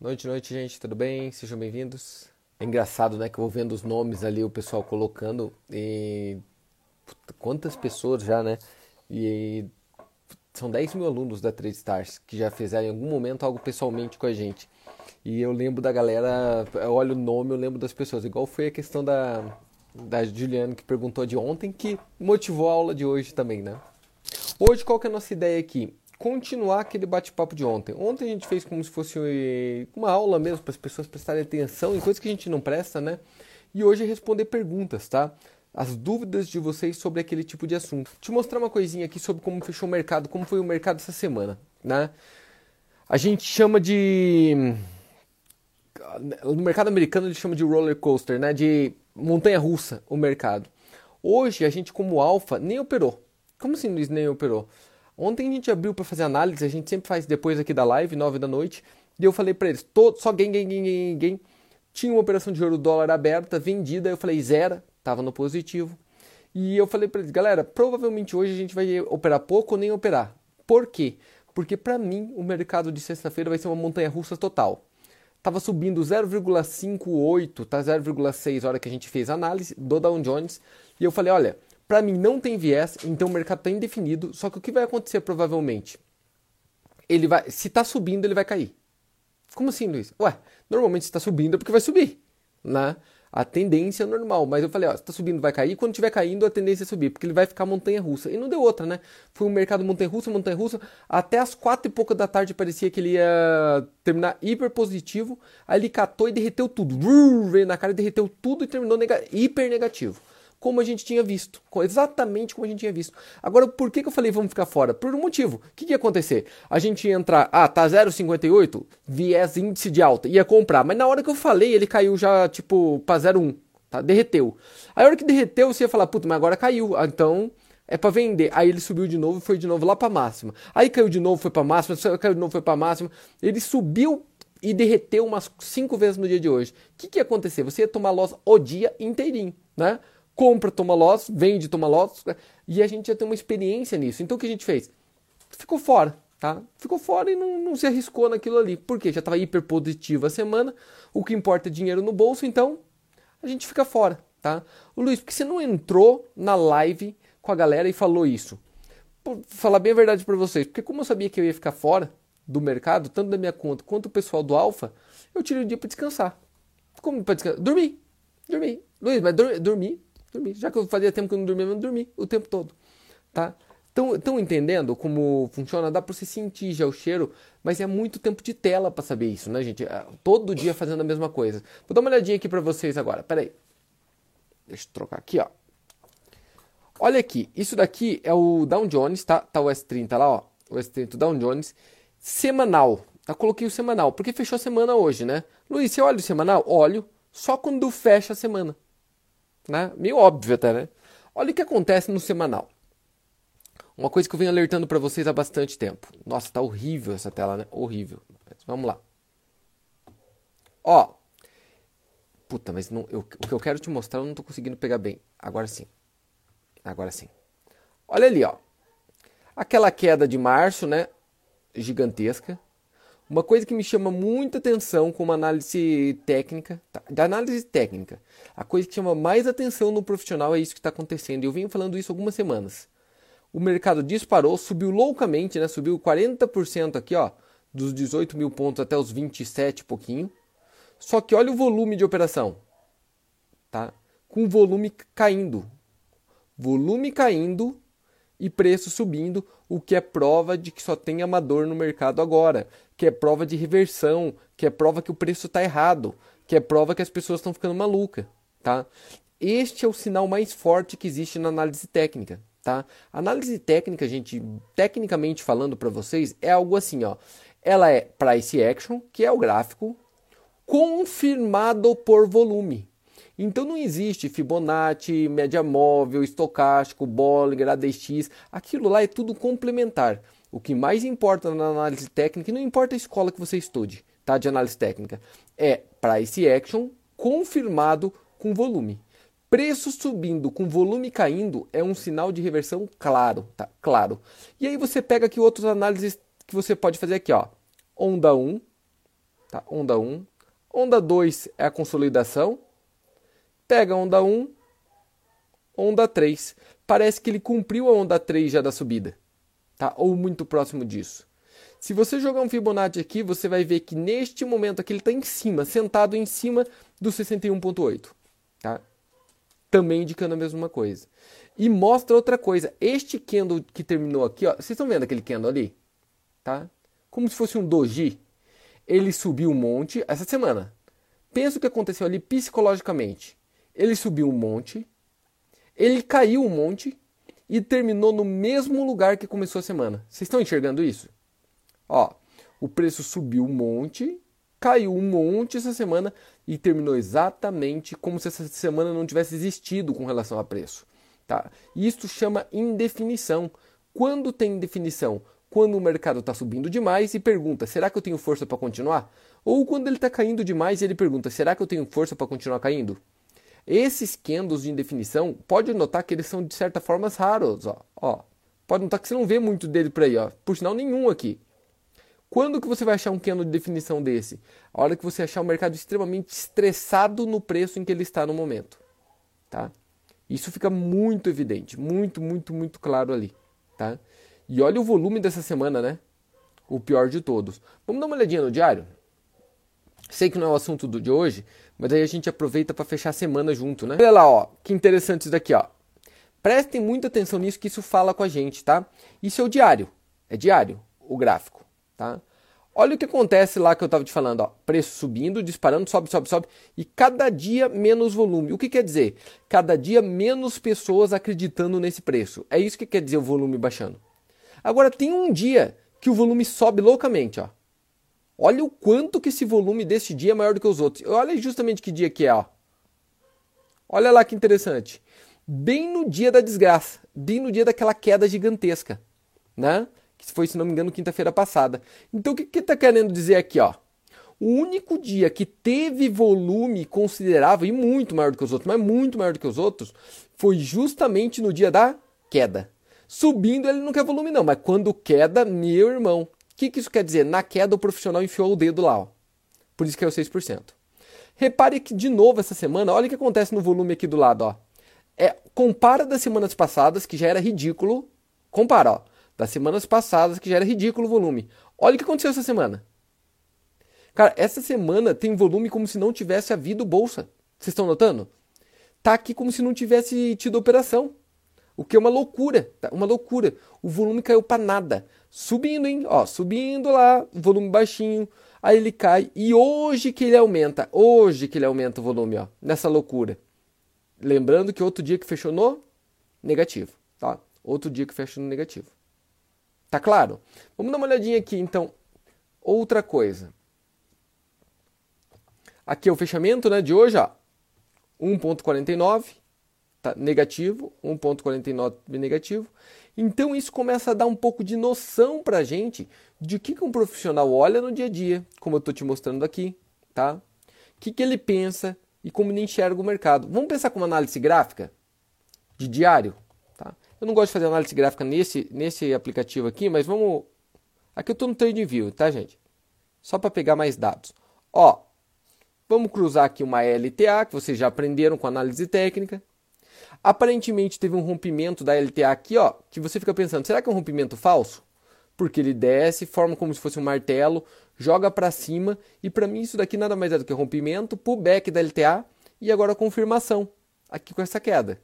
Noite, noite, gente, tudo bem? Sejam bem-vindos. É engraçado, né, que eu vou vendo os nomes ali, o pessoal colocando e... Quantas pessoas já, né? E são 10 mil alunos da Trade Stars que já fizeram em algum momento algo pessoalmente com a gente. E eu lembro da galera, eu olho o nome, eu lembro das pessoas. Igual foi a questão da, da Juliane que perguntou de ontem, que motivou a aula de hoje também, né? Hoje, qual que é a nossa ideia aqui? Continuar aquele bate-papo de ontem. Ontem a gente fez como se fosse uma aula mesmo para as pessoas prestarem atenção em coisas que a gente não presta, né? E hoje é responder perguntas, tá? As dúvidas de vocês sobre aquele tipo de assunto. Te mostrar uma coisinha aqui sobre como fechou o mercado, como foi o mercado essa semana, né? A gente chama de no mercado americano ele chama de roller coaster, né? De montanha russa o mercado. Hoje a gente como alfa nem operou. Como assim Luiz nem operou? Ontem a gente abriu para fazer análise, a gente sempre faz depois aqui da live, 9 da noite, e eu falei para eles, todo, só gain, gain, gain, gain. Tinha uma operação de ouro dólar aberta, vendida, eu falei zero, tava no positivo. E eu falei para eles, galera, provavelmente hoje a gente vai operar pouco ou nem operar. Por quê? Porque para mim o mercado de sexta-feira vai ser uma montanha russa total. Tava subindo 0,58, tá 0,6 hora que a gente fez a análise do Dow Jones, e eu falei, olha, para mim não tem viés, então o mercado está indefinido. Só que o que vai acontecer provavelmente? Ele vai, se está subindo, ele vai cair. Como assim, Luiz? Ué, normalmente se está subindo é porque vai subir, né? A tendência é normal, mas eu falei, ó, se está subindo vai cair, quando estiver caindo a tendência é subir, porque ele vai ficar montanha russa. E não deu outra, né? Foi um mercado montanha russa, montanha russa, até as quatro e pouca da tarde parecia que ele ia terminar hiper positivo, aí ele catou e derreteu tudo. Veio na cara e derreteu tudo e terminou hiper negativo como a gente tinha visto. Exatamente como a gente tinha visto. Agora, por que, que eu falei vamos ficar fora? Por um motivo. O que, que ia acontecer? A gente ia entrar, ah, tá 0,58, viés índice de alta, ia comprar. Mas na hora que eu falei, ele caiu já, tipo, pra 0,1, tá? Derreteu. Aí a hora que derreteu, você ia falar, puta, mas agora caiu. Ah, então, é para vender. Aí ele subiu de novo e foi de novo lá para máxima. Aí caiu de novo, foi para máxima, caiu de novo, foi para máxima. Ele subiu e derreteu umas cinco vezes no dia de hoje. O que, que ia acontecer? Você ia tomar loss o dia inteirinho, né? Compra toma loss, vende toma loss, e a gente já tem uma experiência nisso. Então o que a gente fez? Ficou fora, tá? Ficou fora e não, não se arriscou naquilo ali. Por quê? Já estava hiper positivo a semana, o que importa é dinheiro no bolso, então a gente fica fora, tá? O Luiz, por que você não entrou na live com a galera e falou isso? Vou falar bem a verdade para vocês, porque como eu sabia que eu ia ficar fora do mercado, tanto da minha conta quanto o pessoal do Alfa, eu tirei o dia para descansar. Como para descansar? Dormi. Dormi. Luiz, mas dormi dormir. Já que eu fazia tempo que eu não dormia, eu não dormi o tempo todo, tá? Estão entendendo como funciona? Dá para você sentir já o cheiro, mas é muito tempo de tela para saber isso, né, gente? É, todo dia fazendo a mesma coisa. Vou dar uma olhadinha aqui para vocês agora. Pera aí. Deixa eu trocar aqui, ó. Olha aqui, isso daqui é o Dow Jones, tá? Tá o S30 lá, ó. O S30 Dow Jones semanal. Tá? Coloquei o semanal, porque fechou a semana hoje, né? Luiz, você olha o semanal? Olho, só quando fecha a semana né? Meio óbvio até, né? Olha o que acontece no semanal. Uma coisa que eu venho alertando para vocês há bastante tempo. Nossa, tá horrível essa tela, né? Horrível. Mas vamos lá. Ó. Puta, mas não, eu, o que eu quero te mostrar eu não tô conseguindo pegar bem. Agora sim. Agora sim. Olha ali, ó. Aquela queda de março, né? Gigantesca. Uma coisa que me chama muita atenção com uma análise técnica, tá? da análise técnica, a coisa que chama mais atenção no profissional é isso que está acontecendo. Eu venho falando isso algumas semanas. O mercado disparou, subiu loucamente, né? Subiu 40% aqui, ó, dos 18 mil pontos até os 27 pouquinho. Só que olha o volume de operação, tá? Com volume caindo, volume caindo e preço subindo, o que é prova de que só tem amador no mercado agora que é prova de reversão, que é prova que o preço está errado, que é prova que as pessoas estão ficando malucas, tá? Este é o sinal mais forte que existe na análise técnica, tá? análise técnica, gente, tecnicamente falando para vocês, é algo assim, ó. Ela é price action, que é o gráfico, confirmado por volume. Então não existe Fibonacci, média móvel, estocástico, Bollinger, ADX, aquilo lá é tudo complementar. O que mais importa na análise técnica, e não importa a escola que você estude, tá, de análise técnica, é price action confirmado com volume. Preço subindo com volume caindo é um sinal de reversão claro, tá? Claro. E aí você pega aqui outras análises que você pode fazer aqui, ó. Onda 1, Tá? Onda 1. Onda 2 é a consolidação. Pega onda 1, onda 3. Parece que ele cumpriu a onda 3 já da subida, tá? Ou muito próximo disso. Se você jogar um Fibonacci aqui, você vai ver que neste momento aqui ele está em cima, sentado em cima do 61.8, tá? Também indicando a mesma coisa. E mostra outra coisa. Este candle que terminou aqui, ó, vocês estão vendo aquele candle ali? Tá? Como se fosse um doji. Ele subiu um monte essa semana. Pensa o que aconteceu ali psicologicamente. Ele subiu um monte, ele caiu um monte e terminou no mesmo lugar que começou a semana. Vocês estão enxergando isso? Ó, o preço subiu um monte, caiu um monte essa semana e terminou exatamente como se essa semana não tivesse existido com relação a preço. Tá? Isso chama indefinição. Quando tem indefinição? Quando o mercado está subindo demais e pergunta: será que eu tenho força para continuar? Ou quando ele está caindo demais e ele pergunta: será que eu tenho força para continuar caindo? Esses candles de indefinição, pode notar que eles são de certa forma raros, ó. ó. Pode notar que você não vê muito dele por aí, ó. Por sinal nenhum aqui. Quando que você vai achar um candle de definição desse? A hora que você achar o mercado extremamente estressado no preço em que ele está no momento, tá? Isso fica muito evidente, muito, muito, muito claro ali, tá? E olha o volume dessa semana, né? O pior de todos. Vamos dar uma olhadinha no diário? Sei que não é o assunto do, de hoje, mas aí a gente aproveita para fechar a semana junto, né? Olha lá, ó, que interessante isso daqui, ó. Prestem muita atenção nisso que isso fala com a gente, tá? Isso é o diário. É diário o gráfico, tá? Olha o que acontece lá que eu estava te falando, ó. Preço subindo, disparando, sobe, sobe, sobe. E cada dia menos volume. O que quer dizer? Cada dia menos pessoas acreditando nesse preço. É isso que quer dizer o volume baixando. Agora tem um dia que o volume sobe loucamente, ó. Olha o quanto que esse volume deste dia é maior do que os outros. Olha justamente que dia que é, ó. Olha lá que interessante. Bem no dia da desgraça, bem no dia daquela queda gigantesca, né? Que foi, se não me engano, quinta-feira passada. Então o que que tá querendo dizer aqui, ó? O único dia que teve volume considerável e muito maior do que os outros, mas muito maior do que os outros, foi justamente no dia da queda. Subindo ele não quer volume não, mas quando queda, meu irmão, que, que isso quer dizer? Na queda, o profissional enfiou o dedo lá. Ó. Por isso que é o 6%. Repare que, de novo, essa semana, olha o que acontece no volume aqui do lado. Ó. É, compara das semanas passadas, que já era ridículo. Compara, ó. Das semanas passadas, que já era ridículo o volume. Olha o que aconteceu essa semana. Cara, essa semana tem volume como se não tivesse havido bolsa. Vocês estão notando? Tá aqui como se não tivesse tido operação. O que é uma loucura, tá? uma loucura. O volume caiu para nada. Subindo, hein? Ó, subindo lá, volume baixinho. Aí ele cai e hoje que ele aumenta, hoje que ele aumenta o volume, ó, nessa loucura. Lembrando que outro dia que fechou no negativo, tá? Outro dia que fechou no negativo. Tá claro? Vamos dar uma olhadinha aqui, então. Outra coisa. Aqui é o fechamento, né, de hoje, ó. 1.49 tá negativo, 1,49 negativo. Então isso começa a dar um pouco de noção para a gente de o que, que um profissional olha no dia a dia, como eu estou te mostrando aqui, tá? O que, que ele pensa e como ele enxerga o mercado. Vamos pensar com uma análise gráfica de diário, tá? Eu não gosto de fazer análise gráfica nesse, nesse aplicativo aqui, mas vamos... Aqui eu estou no TradingView, tá, gente? Só para pegar mais dados. Ó, vamos cruzar aqui uma LTA, que vocês já aprenderam com análise técnica. Aparentemente teve um rompimento da LTA aqui, ó, que você fica pensando, será que é um rompimento falso? Porque ele desce, forma como se fosse um martelo, joga para cima e para mim isso daqui nada mais é do que rompimento, pullback da LTA e agora confirmação aqui com essa queda.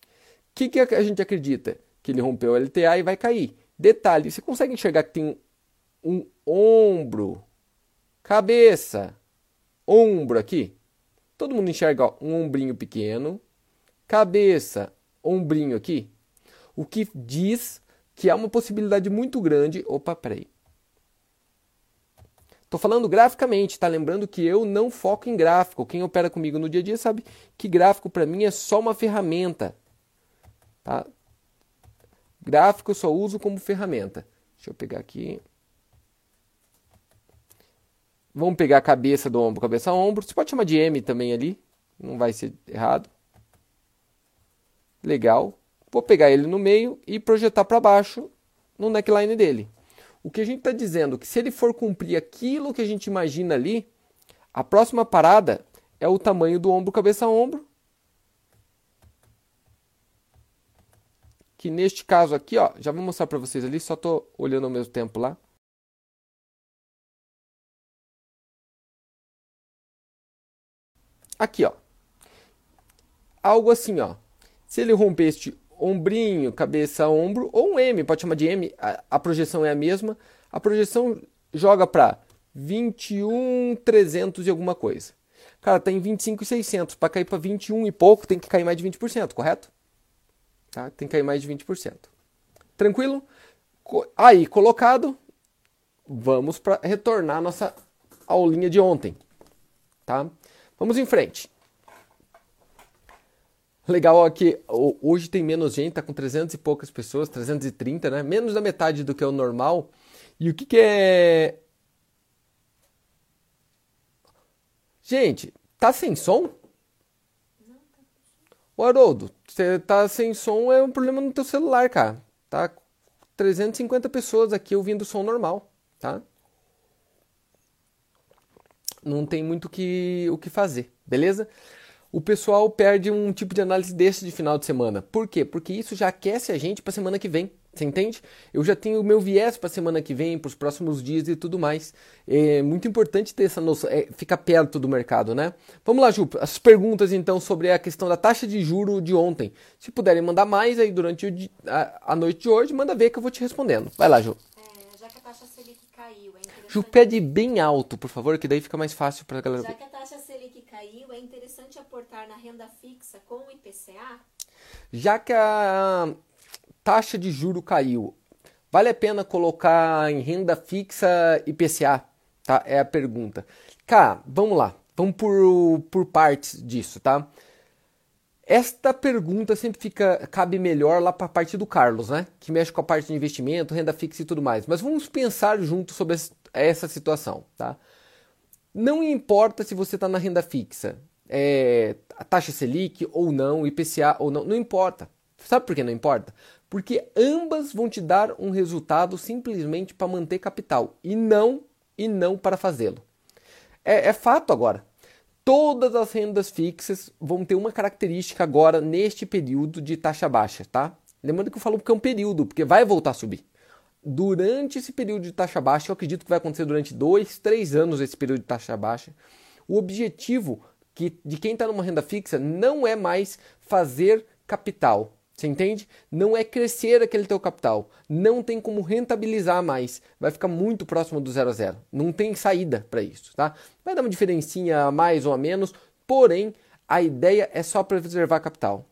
O que, que a gente acredita? Que ele rompeu a LTA e vai cair. Detalhe, você consegue enxergar que tem um, ombro, cabeça, ombro aqui? Todo mundo enxerga ó, um ombrinho pequeno, cabeça, ombrinho aqui, o que diz que há uma possibilidade muito grande. Opa, peraí. Estou falando graficamente, tá? Lembrando que eu não foco em gráfico. Quem opera comigo no dia a dia sabe que gráfico para mim é só uma ferramenta. Tá? Gráfico eu só uso como ferramenta. Deixa eu pegar aqui. Vamos pegar a cabeça do ombro, cabeça ombro. Você pode chamar de M também ali, não vai ser errado. Legal. Vou pegar ele no meio e projetar para baixo no neckline dele. O que a gente está dizendo é que se ele for cumprir aquilo que a gente imagina ali, a próxima parada é o tamanho do ombro cabeça a ombro. Que neste caso aqui, ó, já vou mostrar para vocês ali, só estou olhando ao mesmo tempo lá. Aqui, ó. Algo assim, ó. Se ele romper este ombrinho, cabeça, ombro, ou um M, pode chamar de M, a, a projeção é a mesma. A projeção joga para 21,300 e alguma coisa. Cara, tá em 25,600. Para cair para 21 e pouco, tem que cair mais de 20%, correto? Tá? Tem que cair mais de 20%. Tranquilo? Aí, colocado, vamos para retornar nossa aulinha de ontem. Tá? Vamos em frente. Legal aqui, hoje tem menos gente, tá com 300 e poucas pessoas, 330, né? Menos da metade do que é o normal. E o que, que é. Gente, tá sem som? Ô Haroldo, você tá sem som é um problema no teu celular, cara. Tá 350 pessoas aqui ouvindo som normal, tá? Não tem muito que, o que fazer, beleza? O pessoal perde um tipo de análise desse de final de semana. Por quê? Porque isso já aquece a gente para semana que vem. Você entende? Eu já tenho o meu viés para semana que vem, para os próximos dias e tudo mais. É muito importante ter essa noção, é, ficar perto do mercado, né? Vamos lá, Ju. As perguntas então sobre a questão da taxa de juro de ontem. Se puderem mandar mais aí durante a, a noite de hoje, manda ver que eu vou te respondendo. Vai lá, Ju. É, já que a taxa Selic caiu, é. Ju, pede bem alto, por favor, que daí fica mais fácil para a galera. Já que a taxa Selic caiu, é interessante aportar na renda fixa com o IPCA? Já que a taxa de juro caiu, vale a pena colocar em renda fixa IPCA? Tá? É a pergunta. Cara, vamos lá. Vamos por, por partes disso, tá? Esta pergunta sempre fica cabe melhor lá para a parte do Carlos, né? Que mexe com a parte de investimento, renda fixa e tudo mais. Mas vamos pensar junto sobre essa situação, tá? Não importa se você está na renda fixa, é, a taxa Selic ou não, IPCA ou não, não importa. Sabe por que não importa? porque ambas vão te dar um resultado simplesmente para manter capital e não e não para fazê-lo. É, é, fato agora. Todas as rendas fixas vão ter uma característica agora neste período de taxa baixa, tá? Lembrando que eu falo que é um período, porque vai voltar a subir. Durante esse período de taxa baixa, eu acredito que vai acontecer durante dois, três anos esse período de taxa baixa. O objetivo que, de quem está numa renda fixa não é mais fazer capital, você entende? Não é crescer aquele teu capital. Não tem como rentabilizar mais. Vai ficar muito próximo do zero a zero. Não tem saída para isso, tá? Vai dar uma diferencinha a mais ou a menos, porém a ideia é só preservar capital.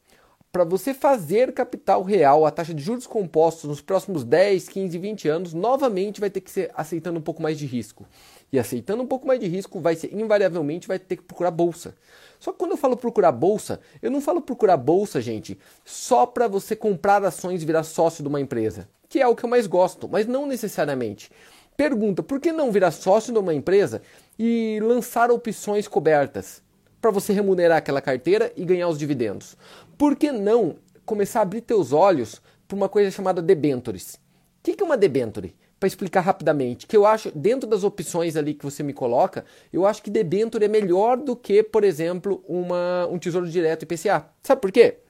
Para você fazer capital real, a taxa de juros compostos nos próximos 10, 15, 20 anos, novamente vai ter que ser aceitando um pouco mais de risco. E aceitando um pouco mais de risco, vai ser invariavelmente vai ter que procurar bolsa. Só que quando eu falo procurar bolsa, eu não falo procurar bolsa, gente, só para você comprar ações e virar sócio de uma empresa, que é o que eu mais gosto, mas não necessariamente. Pergunta: por que não virar sócio de uma empresa e lançar opções cobertas para você remunerar aquela carteira e ganhar os dividendos? Por que não começar a abrir teus olhos para uma coisa chamada debentures? O que é uma debenture? Para explicar rapidamente, que eu acho, dentro das opções ali que você me coloca, eu acho que debenture é melhor do que, por exemplo, uma, um tesouro direto IPCA. Sabe por quê?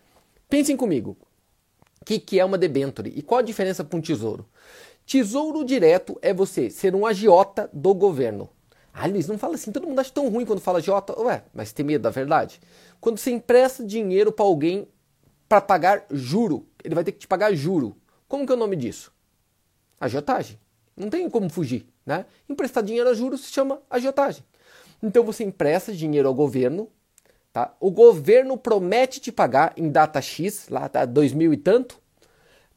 Pensem comigo. O que, que é uma debenture e qual a diferença para um tesouro? Tesouro direto é você ser um agiota do governo. Ah, Luiz, não fala assim, todo mundo acha tão ruim quando fala agiota. Ué, mas tem medo da verdade? Quando você empresta dinheiro para alguém para pagar juro, ele vai ter que te pagar juro. Como que é o nome disso? Agiotagem. Não tem como fugir, né? Emprestar dinheiro a juros se chama agiotagem. Então você empresta dinheiro ao governo, tá? O governo promete te pagar em data X, lá tá dois mil e tanto,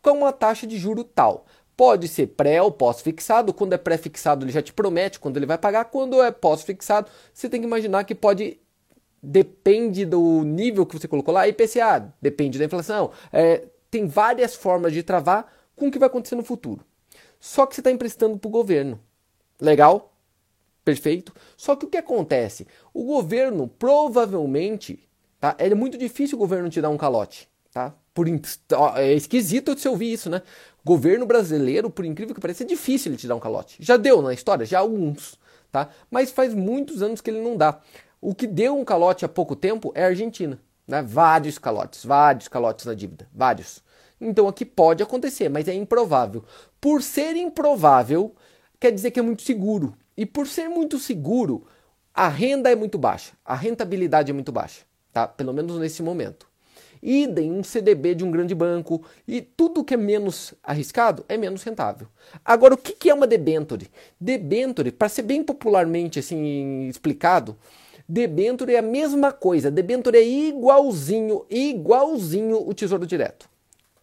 com uma taxa de juro tal. Pode ser pré ou pós-fixado. Quando é pré-fixado, ele já te promete quando ele vai pagar. Quando é pós-fixado, você tem que imaginar que pode. Depende do nível que você colocou lá, IPCA, depende da inflação. É, tem várias formas de travar com o que vai acontecer no futuro. Só que você está emprestando para o governo. Legal? Perfeito? Só que o que acontece? O governo provavelmente, tá? É muito difícil o governo te dar um calote. tá? Por, é esquisito se ouvir isso, né? Governo brasileiro, por incrível que pareça, é difícil ele te dar um calote. Já deu na história, já alguns, tá? Mas faz muitos anos que ele não dá. O que deu um calote há pouco tempo é a Argentina, né? Vários calotes, vários calotes na dívida, vários. Então aqui pode acontecer, mas é improvável. Por ser improvável, quer dizer que é muito seguro. E por ser muito seguro, a renda é muito baixa, a rentabilidade é muito baixa, tá? Pelo menos nesse momento. Idem um CDB de um grande banco e tudo que é menos arriscado é menos rentável. Agora, o que é uma debenture? Debenture, para ser bem popularmente assim explicado, debenture é a mesma coisa. Debenture é igualzinho, igualzinho o Tesouro Direto,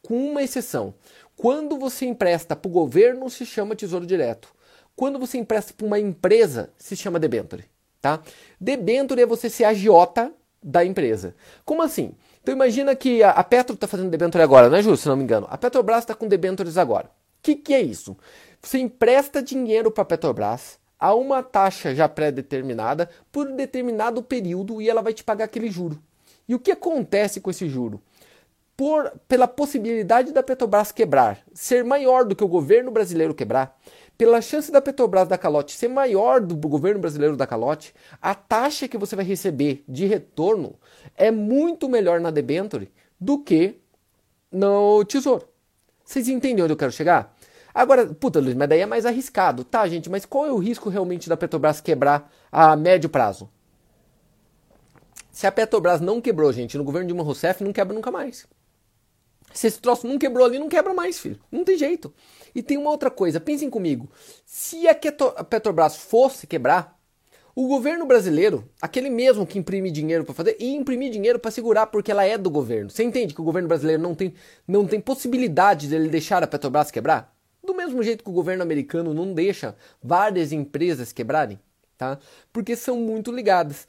com uma exceção. Quando você empresta para o governo, se chama Tesouro Direto. Quando você empresta para uma empresa, se chama debenture, tá? Debenture é você ser agiota da empresa. Como assim? Então imagina que a, Petro está fazendo debenture agora, não é justo, se não me engano. A Petrobras está com debentures agora. O que, que é isso? Você empresta dinheiro para a Petrobras a uma taxa já pré-determinada por um determinado período e ela vai te pagar aquele juro. E o que acontece com esse juro? Por, pela possibilidade da Petrobras quebrar ser maior do que o governo brasileiro quebrar, pela chance da Petrobras da calote ser maior do governo brasileiro da calote, a taxa que você vai receber de retorno é muito melhor na debenture do que no tesouro. Vocês entendem onde eu quero chegar? Agora, puta, Luiz, mas daí é mais arriscado. Tá, gente, mas qual é o risco realmente da Petrobras quebrar a médio prazo? Se a Petrobras não quebrou, gente, no governo de Dilma Rousseff, não quebra nunca mais. Se esse troço não quebrou ali, não quebra mais, filho. Não tem jeito. E tem uma outra coisa, pensem comigo. Se a Petrobras fosse quebrar, o governo brasileiro, aquele mesmo que imprime dinheiro para fazer, ia imprimir dinheiro para segurar porque ela é do governo. Você entende que o governo brasileiro não tem, não tem possibilidade de ele deixar a Petrobras quebrar? Do mesmo jeito que o governo americano não deixa várias empresas quebrarem, tá? Porque são muito ligadas.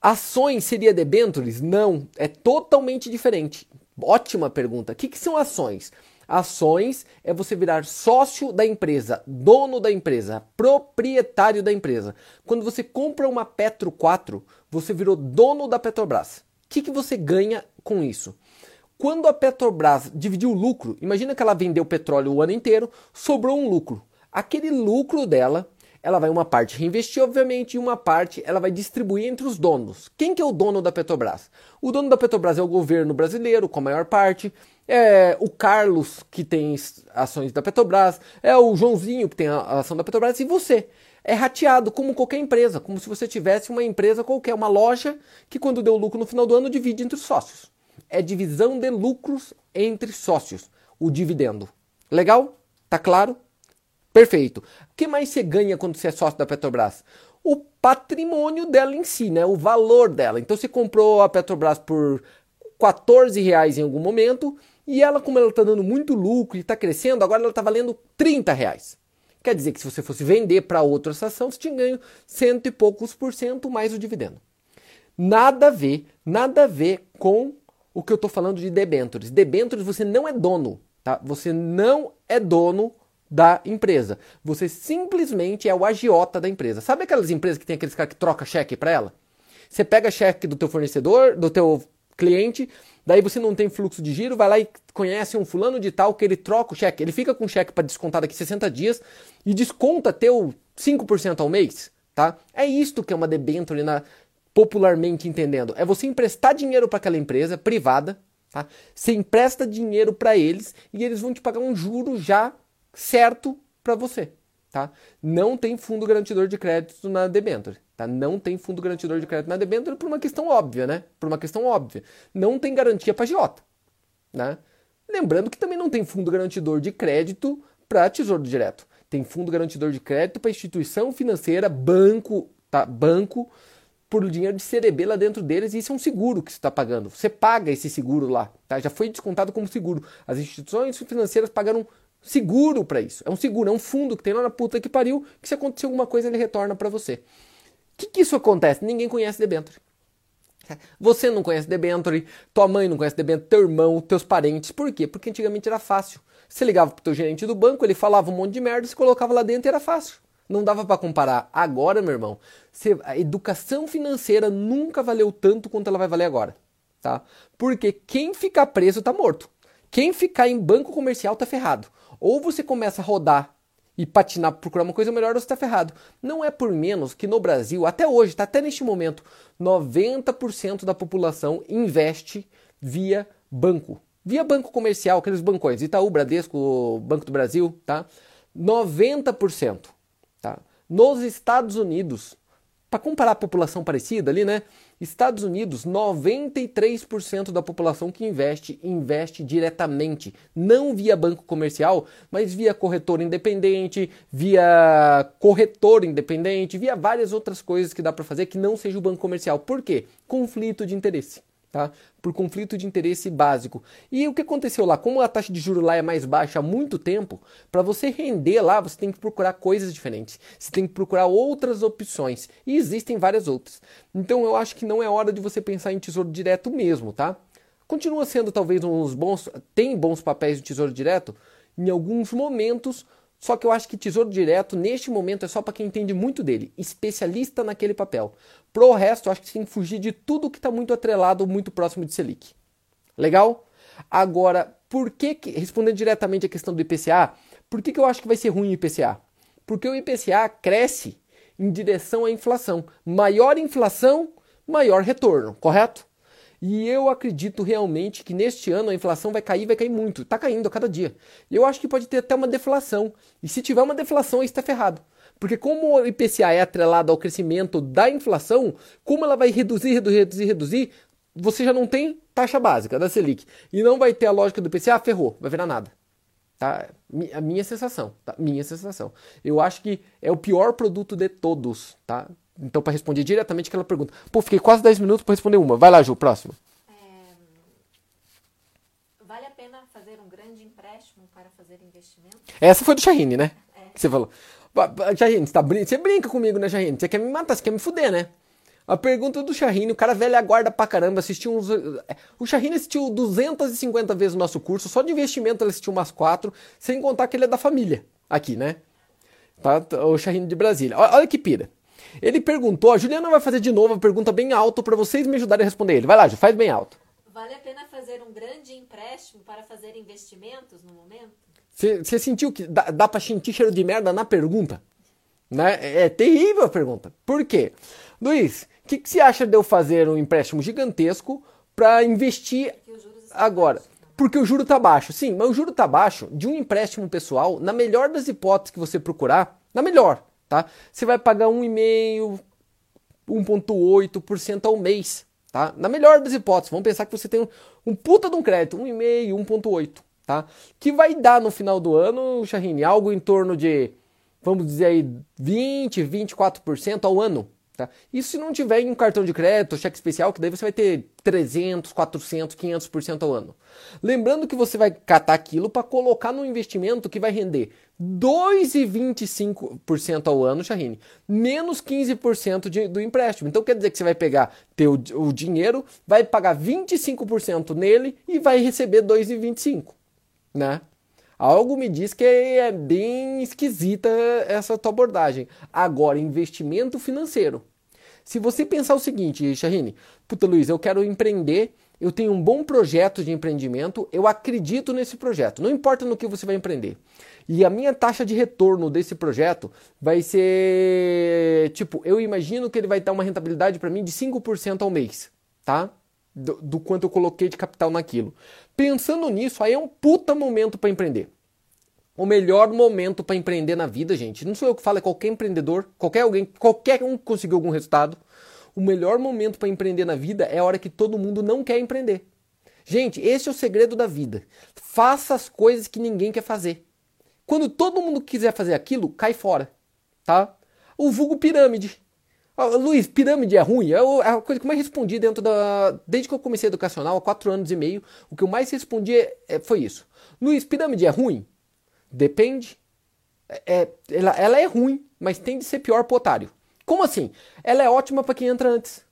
Ações seria debentures? Não, é totalmente diferente. Ótima pergunta. O que, que são ações? Ações é você virar sócio da empresa, dono da empresa, proprietário da empresa. Quando você compra uma Petro 4, você virou dono da Petrobras. O que, que você ganha com isso? Quando a Petrobras dividiu o lucro, imagina que ela vendeu petróleo o ano inteiro, sobrou um lucro. Aquele lucro dela, ela vai uma parte reinvestir, obviamente, e uma parte ela vai distribuir entre os donos. Quem que é o dono da Petrobras? O dono da Petrobras é o governo brasileiro, com a maior parte é o Carlos, que tem ações da Petrobras, é o Joãozinho, que tem a ação da Petrobras, e você. É rateado como qualquer empresa, como se você tivesse uma empresa qualquer, uma loja que, quando deu lucro no final do ano, divide entre os sócios. É divisão de lucros entre sócios, o dividendo. Legal? Tá claro? Perfeito. O que mais você ganha quando você é sócio da Petrobras? O patrimônio dela em si, né? O valor dela. Então você comprou a Petrobras por 14 reais em algum momento e ela, como ela está dando muito lucro e está crescendo, agora ela está valendo 30 reais. Quer dizer que se você fosse vender para outra estação, você tinha ganho cento e poucos por cento mais o dividendo. Nada a ver, nada a ver com o que eu estou falando de debentures. Debentures você não é dono, tá? Você não é dono da empresa. Você simplesmente é o agiota da empresa. Sabe aquelas empresas que tem aqueles caras que troca cheque para ela? Você pega cheque do teu fornecedor, do teu cliente, daí você não tem fluxo de giro, vai lá e conhece um fulano de tal que ele troca o cheque, ele fica com o cheque para descontar daqui 60 dias e desconta teu 5% ao mês, tá? É isto que é uma debênture na popularmente entendendo. É você emprestar dinheiro para aquela empresa privada, tá? Você empresta dinheiro para eles e eles vão te pagar um juro já certo para você, tá? Não tem fundo garantidor de crédito na debenture. Tá? Não tem fundo garantidor de crédito na debênture por uma questão óbvia, né? Por uma questão óbvia. Não tem garantia para agiota, né? Lembrando que também não tem fundo garantidor de crédito para tesouro direto. Tem fundo garantidor de crédito para instituição financeira, banco, tá? Banco, por dinheiro de CDB lá dentro deles, e isso é um seguro que você está pagando. Você paga esse seguro lá, tá? Já foi descontado como seguro. As instituições financeiras pagaram seguro para isso. É um seguro, é um fundo que tem lá na puta que pariu, que se acontecer alguma coisa ele retorna para você que, que isso acontece? Ninguém conhece debenture. Você não conhece debenture, tua mãe não conhece debenture, teu irmão, teus parentes. Por quê? Porque antigamente era fácil. Você ligava pro teu gerente do banco, ele falava um monte de merda, você colocava lá dentro e era fácil. Não dava para comparar. Agora, meu irmão, você, a educação financeira nunca valeu tanto quanto ela vai valer agora. tá? Porque quem ficar preso tá morto. Quem ficar em banco comercial tá ferrado. Ou você começa a rodar e patinar procurar uma coisa melhor, ou você tá ferrado. Não é por menos que no Brasil, até hoje, tá até neste momento, 90% da população investe via banco. Via banco comercial, aqueles bancões, Itaú, Bradesco, Banco do Brasil, tá? 90%, tá? Nos Estados Unidos, para comparar a população parecida ali, né? Estados Unidos, 93% da população que investe, investe diretamente, não via banco comercial, mas via corretor independente, via corretor independente, via várias outras coisas que dá para fazer que não seja o banco comercial. Por quê? Conflito de interesse tá? por conflito de interesse básico. E o que aconteceu lá? Como a taxa de juros lá é mais baixa há muito tempo, para você render lá, você tem que procurar coisas diferentes. Você tem que procurar outras opções. E existem várias outras. Então eu acho que não é hora de você pensar em tesouro direto mesmo, tá? Continua sendo talvez uns bons, tem bons papéis de tesouro direto em alguns momentos, só que eu acho que tesouro direto, neste momento, é só para quem entende muito dele, especialista naquele papel. Pro resto, eu acho que você tem que fugir de tudo que está muito atrelado, muito próximo de Selic. Legal? Agora, por que, que respondendo diretamente a questão do IPCA, por que, que eu acho que vai ser ruim o IPCA? Porque o IPCA cresce em direção à inflação. Maior inflação, maior retorno, correto? E eu acredito realmente que neste ano a inflação vai cair, vai cair muito. Está caindo a cada dia. Eu acho que pode ter até uma deflação. E se tiver uma deflação, aí está ferrado. Porque como o IPCA é atrelado ao crescimento da inflação, como ela vai reduzir, reduzir, reduzir, reduzir, você já não tem taxa básica da Selic. E não vai ter a lógica do IPCA, ferrou, vai virar nada. Tá? A minha sensação, tá? Minha sensação. Eu acho que é o pior produto de todos, tá? Então, para responder diretamente aquela pergunta. Pô, fiquei quase 10 minutos para responder uma. Vai lá, Ju, próximo. É... Vale a pena fazer um grande empréstimo para fazer investimento? Essa foi do Shahine, né? É. Que você falou. Shahine, você, tá brin... você brinca comigo, né, Shahine? Você quer me matar, você quer me fuder, né? A pergunta do Shahine, o cara velho aguarda pra caramba, assistiu uns... O Shahine assistiu 250 vezes o nosso curso, só de investimento ele assistiu umas quatro, sem contar que ele é da família, aqui, né? Tá? O Shahine de Brasília. Olha que pira. Ele perguntou, a Juliana vai fazer de novo uma pergunta bem alto para vocês me ajudarem a responder ele. Vai lá, Ju, faz bem alto. Vale a pena fazer um grande empréstimo para fazer investimentos no momento? Você sentiu que dá, dá para sentir cheiro de merda na pergunta? Né? É, é terrível a pergunta. Por quê? Luiz, o que, você acha de eu fazer um empréstimo gigantesco para investir agora? Baixo, Porque o juro está baixo. Sim, mas o juro está baixo de um empréstimo pessoal, na melhor das hipóteses que você procurar, na melhor, tá? Você vai pagar 1,5%, 1,8% ao mês, tá? Na melhor das hipóteses, vamos pensar que você tem um, um puta de um crédito, 1,5%, 1,8%, tá? Que vai dar no final do ano, Charrine, algo em torno de, vamos dizer aí, 20, 24% ao ano, Tá? Isso se não tiver em um cartão de crédito, cheque especial, que daí você vai ter 300, 400, 500% ao ano. Lembrando que você vai catar aquilo para colocar no investimento que vai render 2,25% ao ano, Charrine, menos 15% de, do empréstimo. Então quer dizer que você vai pegar teu, o dinheiro, vai pagar 25% nele e vai receber 2,25%. Né? Algo me diz que é bem esquisita essa tua abordagem. Agora, investimento financeiro. Se você pensar o seguinte, Shahine, puta Luiz, eu quero empreender, eu tenho um bom projeto de empreendimento, eu acredito nesse projeto, não importa no que você vai empreender. E a minha taxa de retorno desse projeto vai ser, tipo, eu imagino que ele vai dar uma rentabilidade para mim de 5% ao mês, tá? Do, do quanto eu coloquei de capital naquilo. Pensando nisso, aí é um puta momento para empreender. O melhor momento para empreender na vida, gente, não sou eu que falo, é qualquer empreendedor, qualquer alguém, qualquer um que conseguiu algum resultado. O melhor momento para empreender na vida é a hora que todo mundo não quer empreender. Gente, esse é o segredo da vida. Faça as coisas que ninguém quer fazer. Quando todo mundo quiser fazer aquilo, cai fora, tá? O vulgo pirâmide. Luiz, pirâmide é ruim? É, é a coisa que eu mais respondi dentro da. Desde que eu comecei a educacional, há quatro anos e meio, o que eu mais respondi é, é, foi isso. Luiz, pirâmide é ruim? Depende. É, é, ela, ela é ruim, mas tem de ser pior pro otário. Como assim? Ela é ótima para quem entra antes.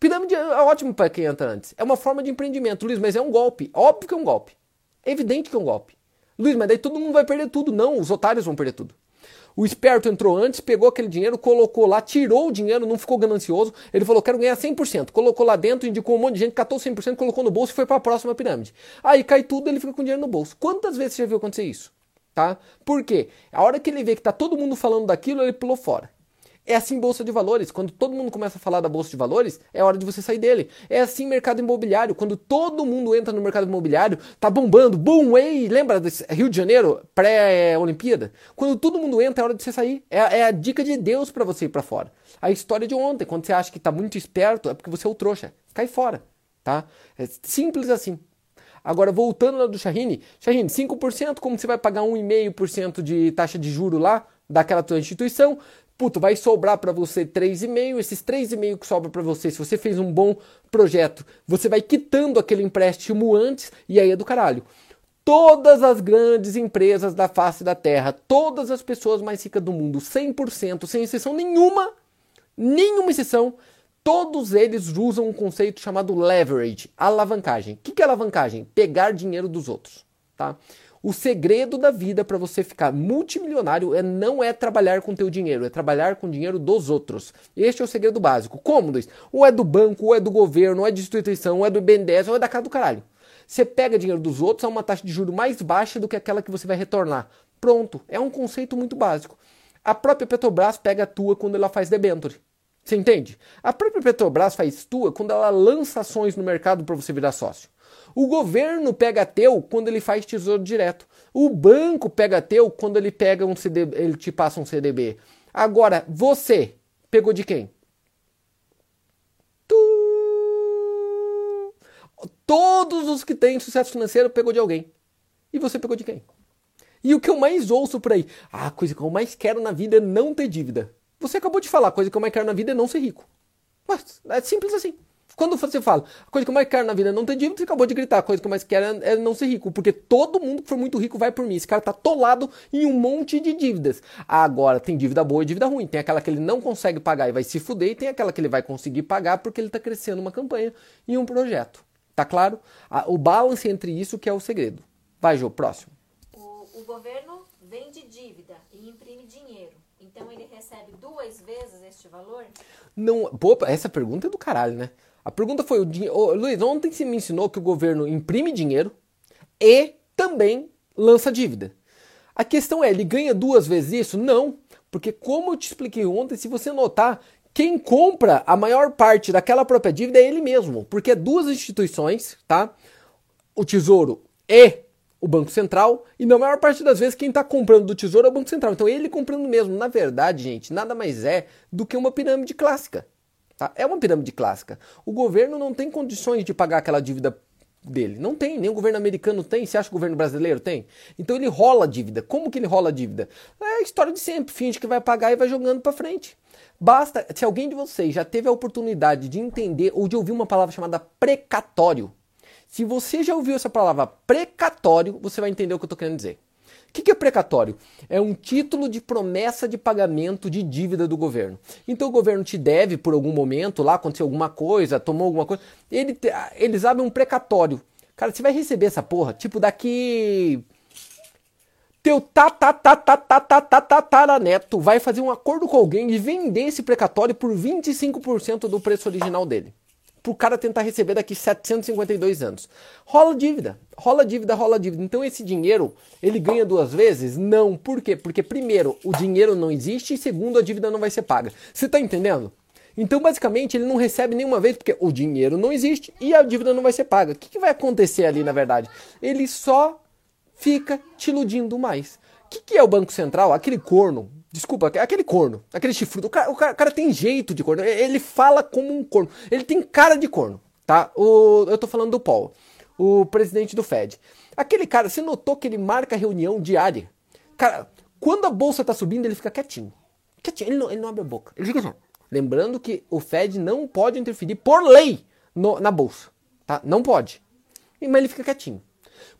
Pirâmide é ótimo para quem entra antes. É uma forma de empreendimento, Luiz, mas é um golpe. Óbvio que é um golpe. É evidente que é um golpe. Luiz, mas daí todo mundo vai perder tudo. Não, os otários vão perder tudo. O esperto entrou antes, pegou aquele dinheiro, colocou lá, tirou o dinheiro, não ficou ganancioso. Ele falou: quero ganhar 100%. Colocou lá dentro, indicou um monte de gente, catou 100%, colocou no bolso e foi para a próxima pirâmide. Aí cai tudo, ele fica com dinheiro no bolso. Quantas vezes você já viu acontecer isso? Tá? Por quê? A hora que ele vê que tá todo mundo falando daquilo, ele pulou fora. É assim bolsa de valores. Quando todo mundo começa a falar da bolsa de valores, é hora de você sair dele. É assim mercado imobiliário. Quando todo mundo entra no mercado imobiliário, tá bombando. Boom, ei, lembra desse Rio de Janeiro, pré-Olimpíada? Quando todo mundo entra, é hora de você sair. É, é a dica de Deus para você ir para fora. A história de ontem, quando você acha que tá muito esperto, é porque você é o trouxa. Cai fora, tá? É simples assim. Agora, voltando lá do Shahine, Shahine, 5%, como você vai pagar 1,5% de taxa de juro lá, daquela tua instituição, Puto, vai sobrar para você 3,5, esses 3,5 que sobra para você, se você fez um bom projeto, você vai quitando aquele empréstimo antes e aí é do caralho. Todas as grandes empresas da face da terra, todas as pessoas mais ricas do mundo, 100%, sem exceção nenhuma, nenhuma exceção, todos eles usam um conceito chamado leverage, alavancagem. O que é alavancagem? Pegar dinheiro dos outros, tá? O segredo da vida para você ficar multimilionário é não é trabalhar com teu dinheiro, é trabalhar com o dinheiro dos outros. Este é o segredo básico. Como, Luiz? Ou é do banco, ou é do governo, ou é de instituição, ou é do BNDES, ou é da casa do caralho. Você pega dinheiro dos outros a uma taxa de juro mais baixa do que aquela que você vai retornar. Pronto, é um conceito muito básico. A própria Petrobras pega a tua quando ela faz debenture. Você entende? A própria Petrobras faz tua quando ela lança ações no mercado para você virar sócio. O governo pega teu quando ele faz tesouro direto. O banco pega teu quando ele pega um CDB, ele te passa um CDB. Agora, você pegou de quem? Tu... Todos os que têm sucesso financeiro pegou de alguém. E você pegou de quem? E o que eu mais ouço por aí? Ah, a coisa que eu mais quero na vida é não ter dívida. Você acabou de falar, a coisa que eu mais quero na vida é não ser rico. Mas é simples assim. Quando você fala, a coisa que eu mais quero na vida é não ter dívida, você acabou de gritar, a coisa que eu mais quero é não ser rico, porque todo mundo que for muito rico vai por mim. Esse cara tá tolado em um monte de dívidas. Agora, tem dívida boa e dívida ruim. Tem aquela que ele não consegue pagar e vai se fuder, e tem aquela que ele vai conseguir pagar porque ele tá crescendo uma campanha e um projeto. Tá claro? O balance entre isso que é o segredo. Vai, Jô, próximo. O, o governo vende dívida e imprime dinheiro. Então ele recebe duas vezes este valor? Não, pô, essa pergunta é do caralho, né? A pergunta foi: o Luiz, ontem você me ensinou que o governo imprime dinheiro e também lança dívida. A questão é: ele ganha duas vezes isso? Não, porque como eu te expliquei ontem, se você notar, quem compra a maior parte daquela própria dívida é ele mesmo, porque é duas instituições, tá? O Tesouro e o Banco Central, e na maior parte das vezes quem está comprando do Tesouro é o Banco Central. Então ele comprando mesmo, na verdade, gente, nada mais é do que uma pirâmide clássica. Tá? É uma pirâmide clássica. O governo não tem condições de pagar aquela dívida dele. Não tem, nem o governo americano tem. Você acha que o governo brasileiro tem? Então ele rola a dívida. Como que ele rola a dívida? É a história de sempre. Finge que vai pagar e vai jogando para frente. Basta, se alguém de vocês já teve a oportunidade de entender ou de ouvir uma palavra chamada precatório, se você já ouviu essa palavra precatório, você vai entender o que eu estou querendo dizer que, que é precatório? É um título de promessa de pagamento de dívida do governo. Então o governo te deve por algum momento, lá aconteceu alguma coisa, tomou alguma coisa, ele, eles abrem um precatório. Cara, você vai receber essa porra, tipo, daqui teu tataraneto vai fazer um acordo com alguém e vender esse precatório por 25% do preço original dele pro cara tentar receber daqui 752 anos. Rola dívida, rola dívida, rola dívida. Então esse dinheiro, ele ganha duas vezes? Não. Por quê? Porque primeiro, o dinheiro não existe e segundo, a dívida não vai ser paga. Você tá entendendo? Então, basicamente, ele não recebe nenhuma vez porque o dinheiro não existe e a dívida não vai ser paga. O que, que vai acontecer ali, na verdade? Ele só fica te iludindo mais. O que, que é o Banco Central? Aquele corno Desculpa, aquele corno, aquele chifrudo. O cara, o, cara, o cara, tem jeito de corno. Ele fala como um corno. Ele tem cara de corno, tá? O, eu tô falando do Paul, o presidente do Fed. Aquele cara, você notou que ele marca reunião diária? Cara, quando a bolsa tá subindo, ele fica quietinho. Quietinho, ele não, ele não abre a boca. Ele fica assim. Lembrando que o Fed não pode interferir por lei no, na bolsa, tá? Não pode. Mas ele fica quietinho.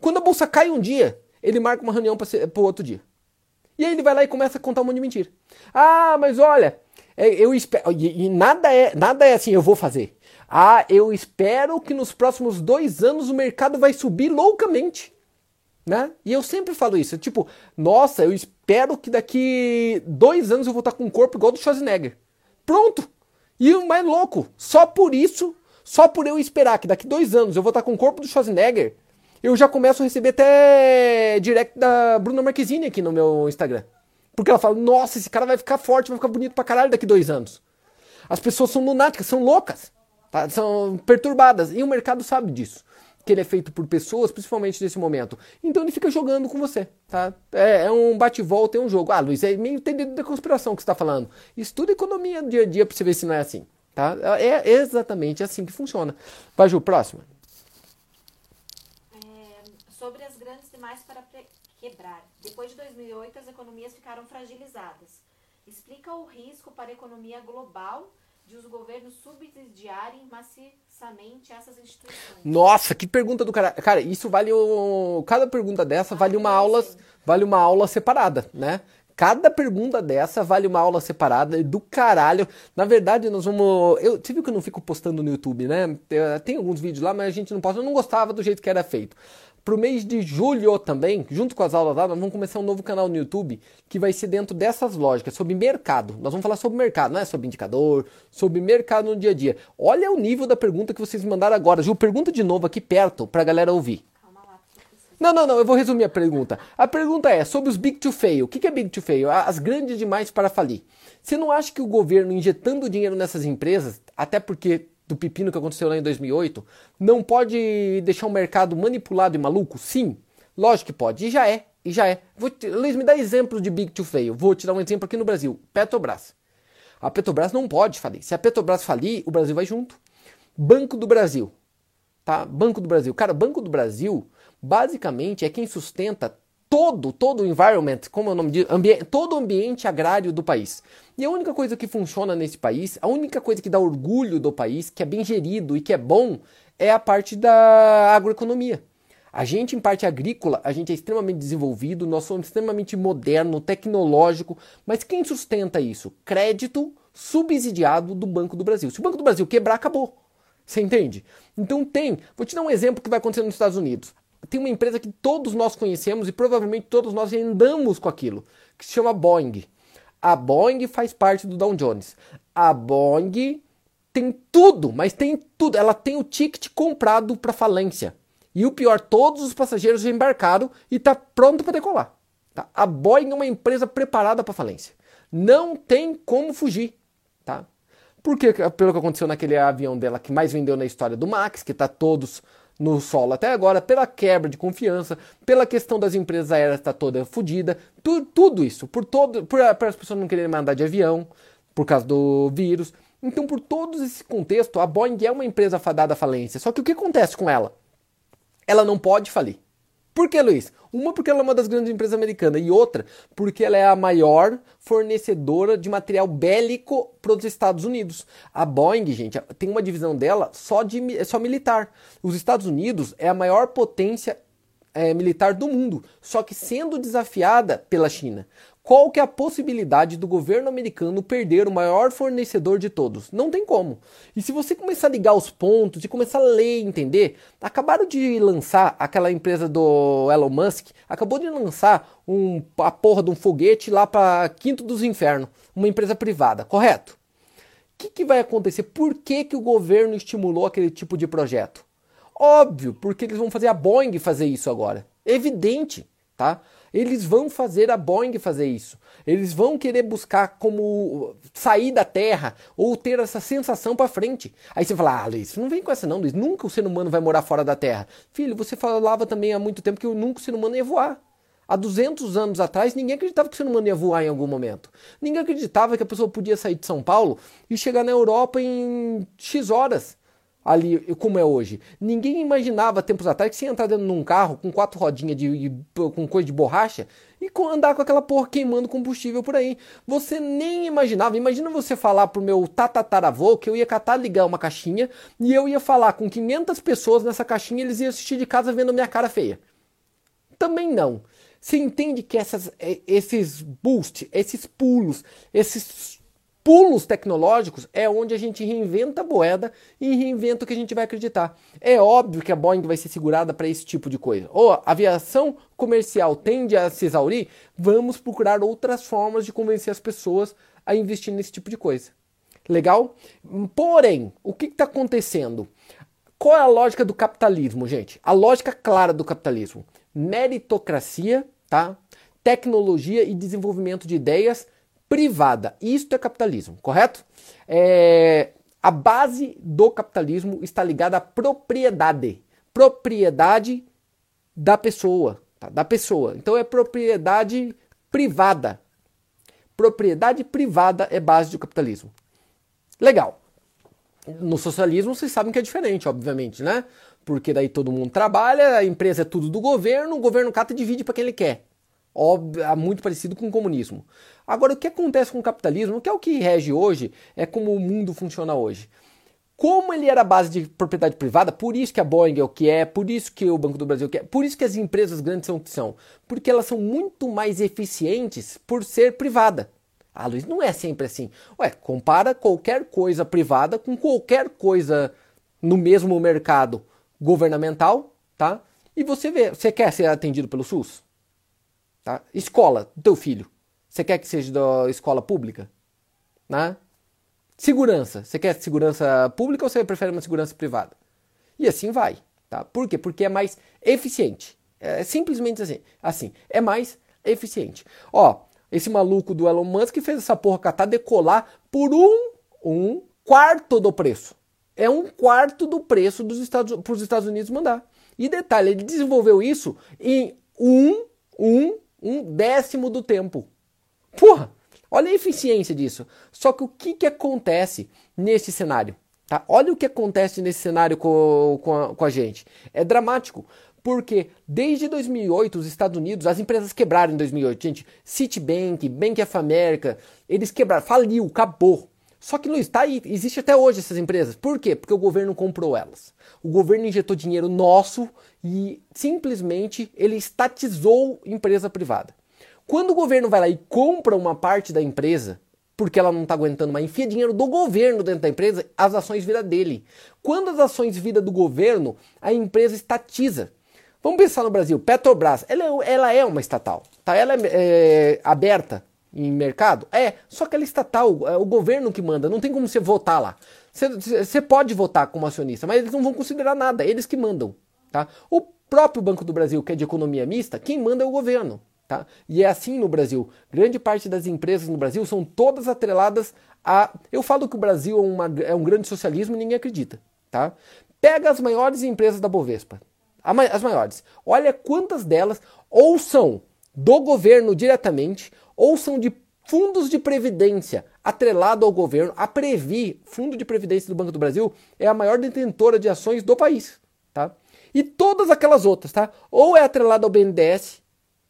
Quando a bolsa cai um dia, ele marca uma reunião para o outro dia. E aí ele vai lá e começa a contar um monte de mentira. Ah, mas olha, é, eu espero. E, nada é, nada é assim, eu vou fazer. Ah, eu espero que nos próximos dois anos o mercado vai subir loucamente. Né? E eu sempre falo isso, tipo, nossa, eu espero que daqui dois anos eu vou estar com um corpo igual do Schwarzenegger. Pronto! E o mais louco, só por isso, só por eu esperar que daqui dois anos eu vou estar com o corpo do Schwarzenegger, eu já começo a receber até direct da Bruna Marquezine aqui no meu Instagram. Porque ela fala, nossa, esse cara vai ficar forte, vai ficar bonito pra caralho daqui dois anos. As pessoas são lunáticas, são loucas, tá? são perturbadas. E o mercado sabe disso que ele é feito por pessoas, principalmente nesse momento. Então ele fica jogando com você, tá? É, é um bate-volta, é um jogo. Ah, Luiz, é meio entendido da conspiração que você está falando. Estuda economia dia a dia para você ver se não é assim, tá? É exatamente assim que funciona. Vai, Ju, próxima. Sobre as grandes demais para quebrar. Depois de 2008, as economias ficaram fragilizadas. Explica o risco para a economia global de os governos subsidiarem maciçamente essas instituições? Nossa, que pergunta do cara. Cara, isso vale o... cada pergunta dessa vale uma aula, vale uma aula separada, né? Cada pergunta dessa vale uma aula separada do caralho. Na verdade, nós vamos. Eu, você viu que eu não fico postando no YouTube, né? Tem alguns vídeos lá, mas a gente não posta. Eu não gostava do jeito que era feito. Pro mês de julho também, junto com as aulas lá, nós vamos começar um novo canal no YouTube que vai ser dentro dessas lógicas, sobre mercado. Nós vamos falar sobre mercado, não é sobre indicador, sobre mercado no dia a dia. Olha o nível da pergunta que vocês mandaram agora. Ju, pergunta de novo aqui perto pra galera ouvir. Não, não, não, eu vou resumir a pergunta. A pergunta é sobre os big to fail. O que é big to fail? As grandes demais para falir. Você não acha que o governo injetando dinheiro nessas empresas, até porque do pepino que aconteceu lá em 2008, não pode deixar o mercado manipulado e maluco? Sim, lógico que pode, e já é, e já é. Vou te, Luiz, me dá exemplo de big to fail. Vou te dar um exemplo aqui no Brasil, Petrobras. A Petrobras não pode falir. Se a Petrobras falir, o Brasil vai junto. Banco do Brasil, tá? Banco do Brasil. Cara, Banco do Brasil, basicamente, é quem sustenta todo, todo o environment, como é o nome ambiente, todo o ambiente agrário do país. E a única coisa que funciona nesse país, a única coisa que dá orgulho do país, que é bem gerido e que é bom, é a parte da agroeconomia. A gente, em parte agrícola, a gente é extremamente desenvolvido, nós somos extremamente moderno, tecnológico, mas quem sustenta isso? Crédito subsidiado do Banco do Brasil. Se o Banco do Brasil quebrar, acabou. Você entende? Então tem. Vou te dar um exemplo que vai acontecer nos Estados Unidos tem uma empresa que todos nós conhecemos e provavelmente todos nós andamos com aquilo, que se chama Boeing. A Boeing faz parte do Dow Jones. A Boeing tem tudo, mas tem tudo. Ela tem o ticket comprado para falência. E o pior, todos os passageiros já embarcaram e está pronto para decolar. Tá? A Boeing é uma empresa preparada para falência. Não tem como fugir. Tá? Porque, pelo que aconteceu naquele avião dela que mais vendeu na história do Max, que está todos no solo até agora, pela quebra de confiança, pela questão das empresas aéreas estar tá toda fodida, tu, tudo isso, por todo, por, por as pessoas não quererem mandar de avião, por causa do vírus. Então, por todo esse contexto, a Boeing é uma empresa fadada à falência. Só que o que acontece com ela? Ela não pode falir. Por que, Luiz? Uma, porque ela é uma das grandes empresas americanas, e outra, porque ela é a maior fornecedora de material bélico para os Estados Unidos. A Boeing, gente, tem uma divisão dela só, de, só militar. Os Estados Unidos é a maior potência é, militar do mundo, só que sendo desafiada pela China. Qual que é a possibilidade do governo americano perder o maior fornecedor de todos? Não tem como. E se você começar a ligar os pontos e começar a ler e entender, acabaram de lançar aquela empresa do Elon Musk, acabou de lançar um, a porra de um foguete lá para Quinto dos Infernos, uma empresa privada, correto? O que, que vai acontecer? Por que, que o governo estimulou aquele tipo de projeto? Óbvio, porque eles vão fazer a Boeing fazer isso agora. Evidente, tá? Eles vão fazer a Boeing fazer isso. Eles vão querer buscar como sair da Terra ou ter essa sensação para frente. Aí você fala, ah, Luiz, não vem com essa não, Luiz. Nunca o ser humano vai morar fora da Terra. Filho, você falava também há muito tempo que nunca o ser humano ia voar. Há 200 anos atrás, ninguém acreditava que o ser humano ia voar em algum momento. Ninguém acreditava que a pessoa podia sair de São Paulo e chegar na Europa em X horas ali como é hoje. Ninguém imaginava tempos atrás que você ia entrar dentro de um carro com quatro rodinhas de, de, com coisa de borracha e andar com aquela porra queimando combustível por aí. Você nem imaginava. Imagina você falar pro meu tatataravô que eu ia catar ligar uma caixinha e eu ia falar com 500 pessoas nessa caixinha e eles iam assistir de casa vendo minha cara feia. Também não. Você entende que essas, é, esses boosts, esses pulos, esses pulos tecnológicos é onde a gente reinventa a moeda e reinventa o que a gente vai acreditar. É óbvio que a Boeing vai ser segurada para esse tipo de coisa. Ou a aviação comercial tende a se exaurir, vamos procurar outras formas de convencer as pessoas a investir nesse tipo de coisa. Legal? Porém, o que está acontecendo? Qual é a lógica do capitalismo, gente? A lógica clara do capitalismo: meritocracia, tá? Tecnologia e desenvolvimento de ideias privada. Isto é capitalismo, correto? É, a base do capitalismo está ligada à propriedade. Propriedade da pessoa. Tá? Da pessoa. Então é propriedade privada. Propriedade privada é base do capitalismo. Legal. No socialismo vocês sabem que é diferente, obviamente, né? Porque daí todo mundo trabalha, a empresa é tudo do governo, o governo cata e divide para quem ele quer. Óbvio, é muito parecido com o comunismo. Agora, o que acontece com o capitalismo, que é o que rege hoje, é como o mundo funciona hoje. Como ele era base de propriedade privada, por isso que a Boeing é o que é, por isso que o Banco do Brasil é o que é, por isso que as empresas grandes são o que são. Porque elas são muito mais eficientes por ser privada. Ah, Luiz, não é sempre assim. Ué, compara qualquer coisa privada com qualquer coisa no mesmo mercado governamental, tá? E você vê, você quer ser atendido pelo SUS? Tá? Escola do teu filho. Você quer que seja da escola pública? Né? Segurança. Você quer segurança pública ou você prefere uma segurança privada? E assim vai. Tá? Por quê? Porque é mais eficiente. É simplesmente assim. Assim, é mais eficiente. Ó, esse maluco do Elon Musk fez essa porra catar decolar por um, um quarto do preço. É um quarto do preço dos Estados, para os Estados Unidos mandar. E detalhe, ele desenvolveu isso em um, um um décimo do tempo. Porra, olha a eficiência disso. Só que o que, que acontece nesse cenário? Tá? Olha o que acontece nesse cenário com, com, a, com a gente. É dramático. Porque desde 2008 os Estados Unidos, as empresas quebraram em 2008, gente. Citibank, Bank of America, eles quebraram, faliu, acabou. Só que, Luiz, tá aí, existe até hoje essas empresas. Por quê? Porque o governo comprou elas. O governo injetou dinheiro nosso e simplesmente ele estatizou empresa privada. Quando o governo vai lá e compra uma parte da empresa, porque ela não está aguentando mais, enfia dinheiro do governo dentro da empresa, as ações viram dele. Quando as ações viram do governo, a empresa estatiza. Vamos pensar no Brasil, Petrobras, ela, é, ela é uma estatal, tá? ela é, é aberta, em mercado? É, só que ela é estatal, é o governo que manda, não tem como você votar lá. Você pode votar como acionista, mas eles não vão considerar nada, eles que mandam. Tá? O próprio Banco do Brasil, que é de economia mista, quem manda é o governo. Tá? E é assim no Brasil. Grande parte das empresas no Brasil são todas atreladas a. Eu falo que o Brasil é, uma, é um grande socialismo e ninguém acredita. Tá? Pega as maiores empresas da Bovespa. As maiores. Olha quantas delas ou são do governo diretamente ou são de fundos de previdência atrelado ao governo. A Previ, Fundo de Previdência do Banco do Brasil, é a maior detentora de ações do país, tá? E todas aquelas outras, tá? Ou é atrelado ao BNDES,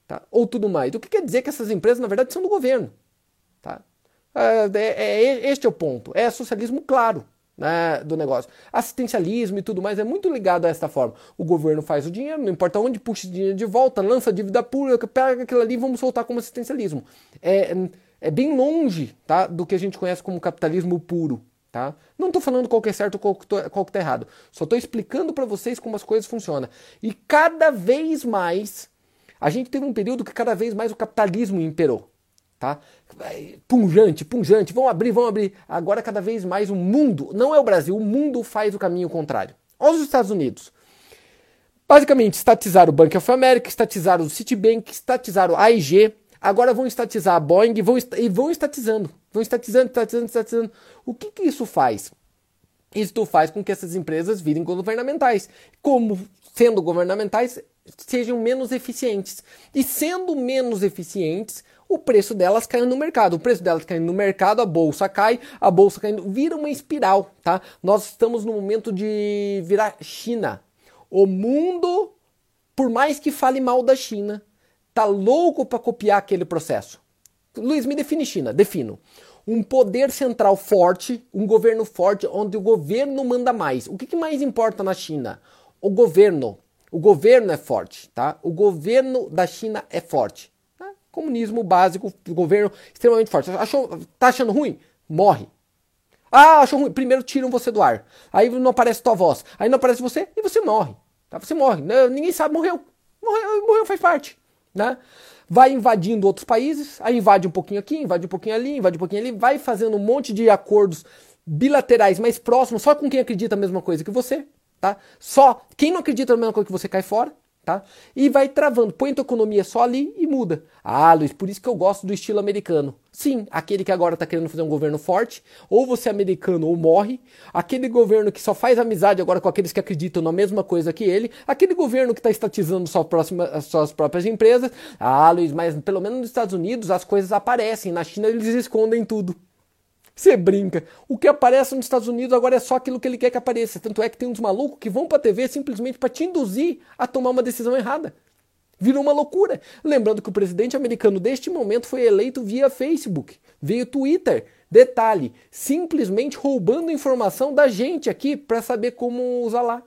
tá? Ou tudo mais. O que quer dizer que essas empresas, na verdade, são do governo, tá? É, é, é este é o ponto. É socialismo claro né, do negócio. Assistencialismo e tudo mais é muito ligado a essa forma. O governo faz o dinheiro, não importa onde, puxa o dinheiro de volta, lança dívida pública, pega aquilo ali e vamos soltar como assistencialismo. É, é bem longe tá, do que a gente conhece como capitalismo puro. Tá? Não estou falando qual que é certo ou qual que está errado. Só estou explicando para vocês como as coisas funcionam. E cada vez mais, a gente teve um período que cada vez mais o capitalismo imperou tá? Punjante, punjante, vão abrir, vão abrir. Agora cada vez mais o mundo, não é o Brasil, o mundo faz o caminho contrário. Olha os Estados Unidos. Basicamente, estatizaram o Bank of America, estatizaram o Citibank, estatizaram a AIG, agora vão estatizar a Boeing vão, e vão estatizando, vão estatizando, estatizando, estatizando. O que, que isso faz? Isto faz com que essas empresas virem governamentais. Como sendo governamentais, sejam menos eficientes. E sendo menos eficientes, o preço delas cai no mercado. O preço delas caindo no mercado, a bolsa cai, a bolsa caindo, vira uma espiral, tá? Nós estamos no momento de virar China. O mundo, por mais que fale mal da China, tá louco para copiar aquele processo. Luiz, me define China. Defino. Um poder central forte, um governo forte, onde o governo manda mais. O que, que mais importa na China? O governo. O governo é forte, tá? O governo da China é forte. Comunismo básico, governo extremamente forte. Achou, tá achando ruim? morre. Ah, achou ruim. Primeiro tiram você do ar. Aí não aparece tua voz. Aí não aparece você e você morre. Tá? Você morre. Ninguém sabe, morreu. Morreu, morreu faz parte. Né? Vai invadindo outros países, aí invade um pouquinho aqui, invade um pouquinho ali, invade um pouquinho ali, vai fazendo um monte de acordos bilaterais mais próximos, só com quem acredita a mesma coisa que você, tá? Só quem não acredita na mesma coisa que você cai fora, tá? E vai travando, põe tua economia só ali e muda. Ah, Luiz, por isso que eu gosto do estilo americano. Sim, aquele que agora está querendo fazer um governo forte, ou você é americano ou morre. Aquele governo que só faz amizade agora com aqueles que acreditam na mesma coisa que ele. Aquele governo que está estatizando sua próxima, suas próprias empresas. Ah, Luiz, mas pelo menos nos Estados Unidos as coisas aparecem. Na China eles escondem tudo. Você brinca. O que aparece nos Estados Unidos agora é só aquilo que ele quer que apareça. Tanto é que tem uns malucos que vão pra TV simplesmente para te induzir a tomar uma decisão errada. Virou uma loucura. Lembrando que o presidente americano deste momento foi eleito via Facebook, veio Twitter. Detalhe, simplesmente roubando informação da gente aqui para saber como usar lá.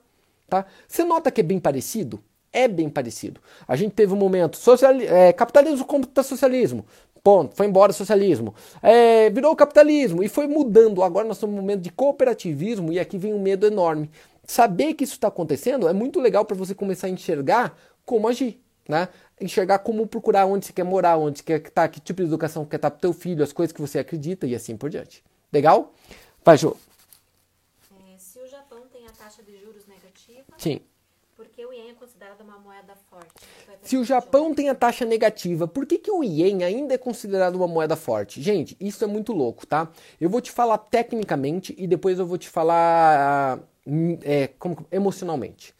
Tá? Você nota que é bem parecido? É bem parecido. A gente teve um momento social, é, capitalismo contra socialismo. Ponto. Foi embora o socialismo. É, virou o capitalismo e foi mudando. Agora nós estamos num momento de cooperativismo e aqui vem um medo enorme. Saber que isso está acontecendo é muito legal para você começar a enxergar como agir. Né? Enxergar como procurar onde você quer morar, onde você quer estar, que tipo de educação quer estar para o teu filho, as coisas que você acredita e assim por diante. Legal? Vai, Jô. É, se o Japão tem a taxa de juros negativa, Sim. Considerado uma moeda forte? Se o Japão tem a taxa negativa, por que, que o Ien ainda é considerado uma moeda forte? Gente, isso é muito louco, tá? Eu vou te falar tecnicamente e depois eu vou te falar é, como, emocionalmente.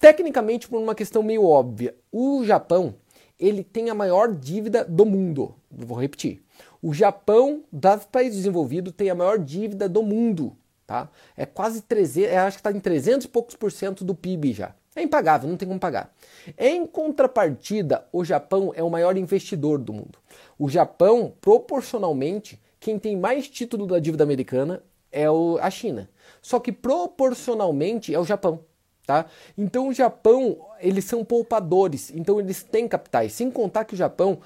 Tecnicamente, por uma questão meio óbvia, o Japão ele tem a maior dívida do mundo. Vou repetir. O Japão, dos países desenvolvidos, tem a maior dívida do mundo. Tá? É quase 300, é, acho que está em 300 e poucos por cento do PIB já. É impagável, não tem como pagar. Em contrapartida, o Japão é o maior investidor do mundo. O Japão, proporcionalmente, quem tem mais título da dívida americana é a China. Só que proporcionalmente é o Japão. Tá? Então o Japão, eles são poupadores, então eles têm capitais. Sem contar que o Japão,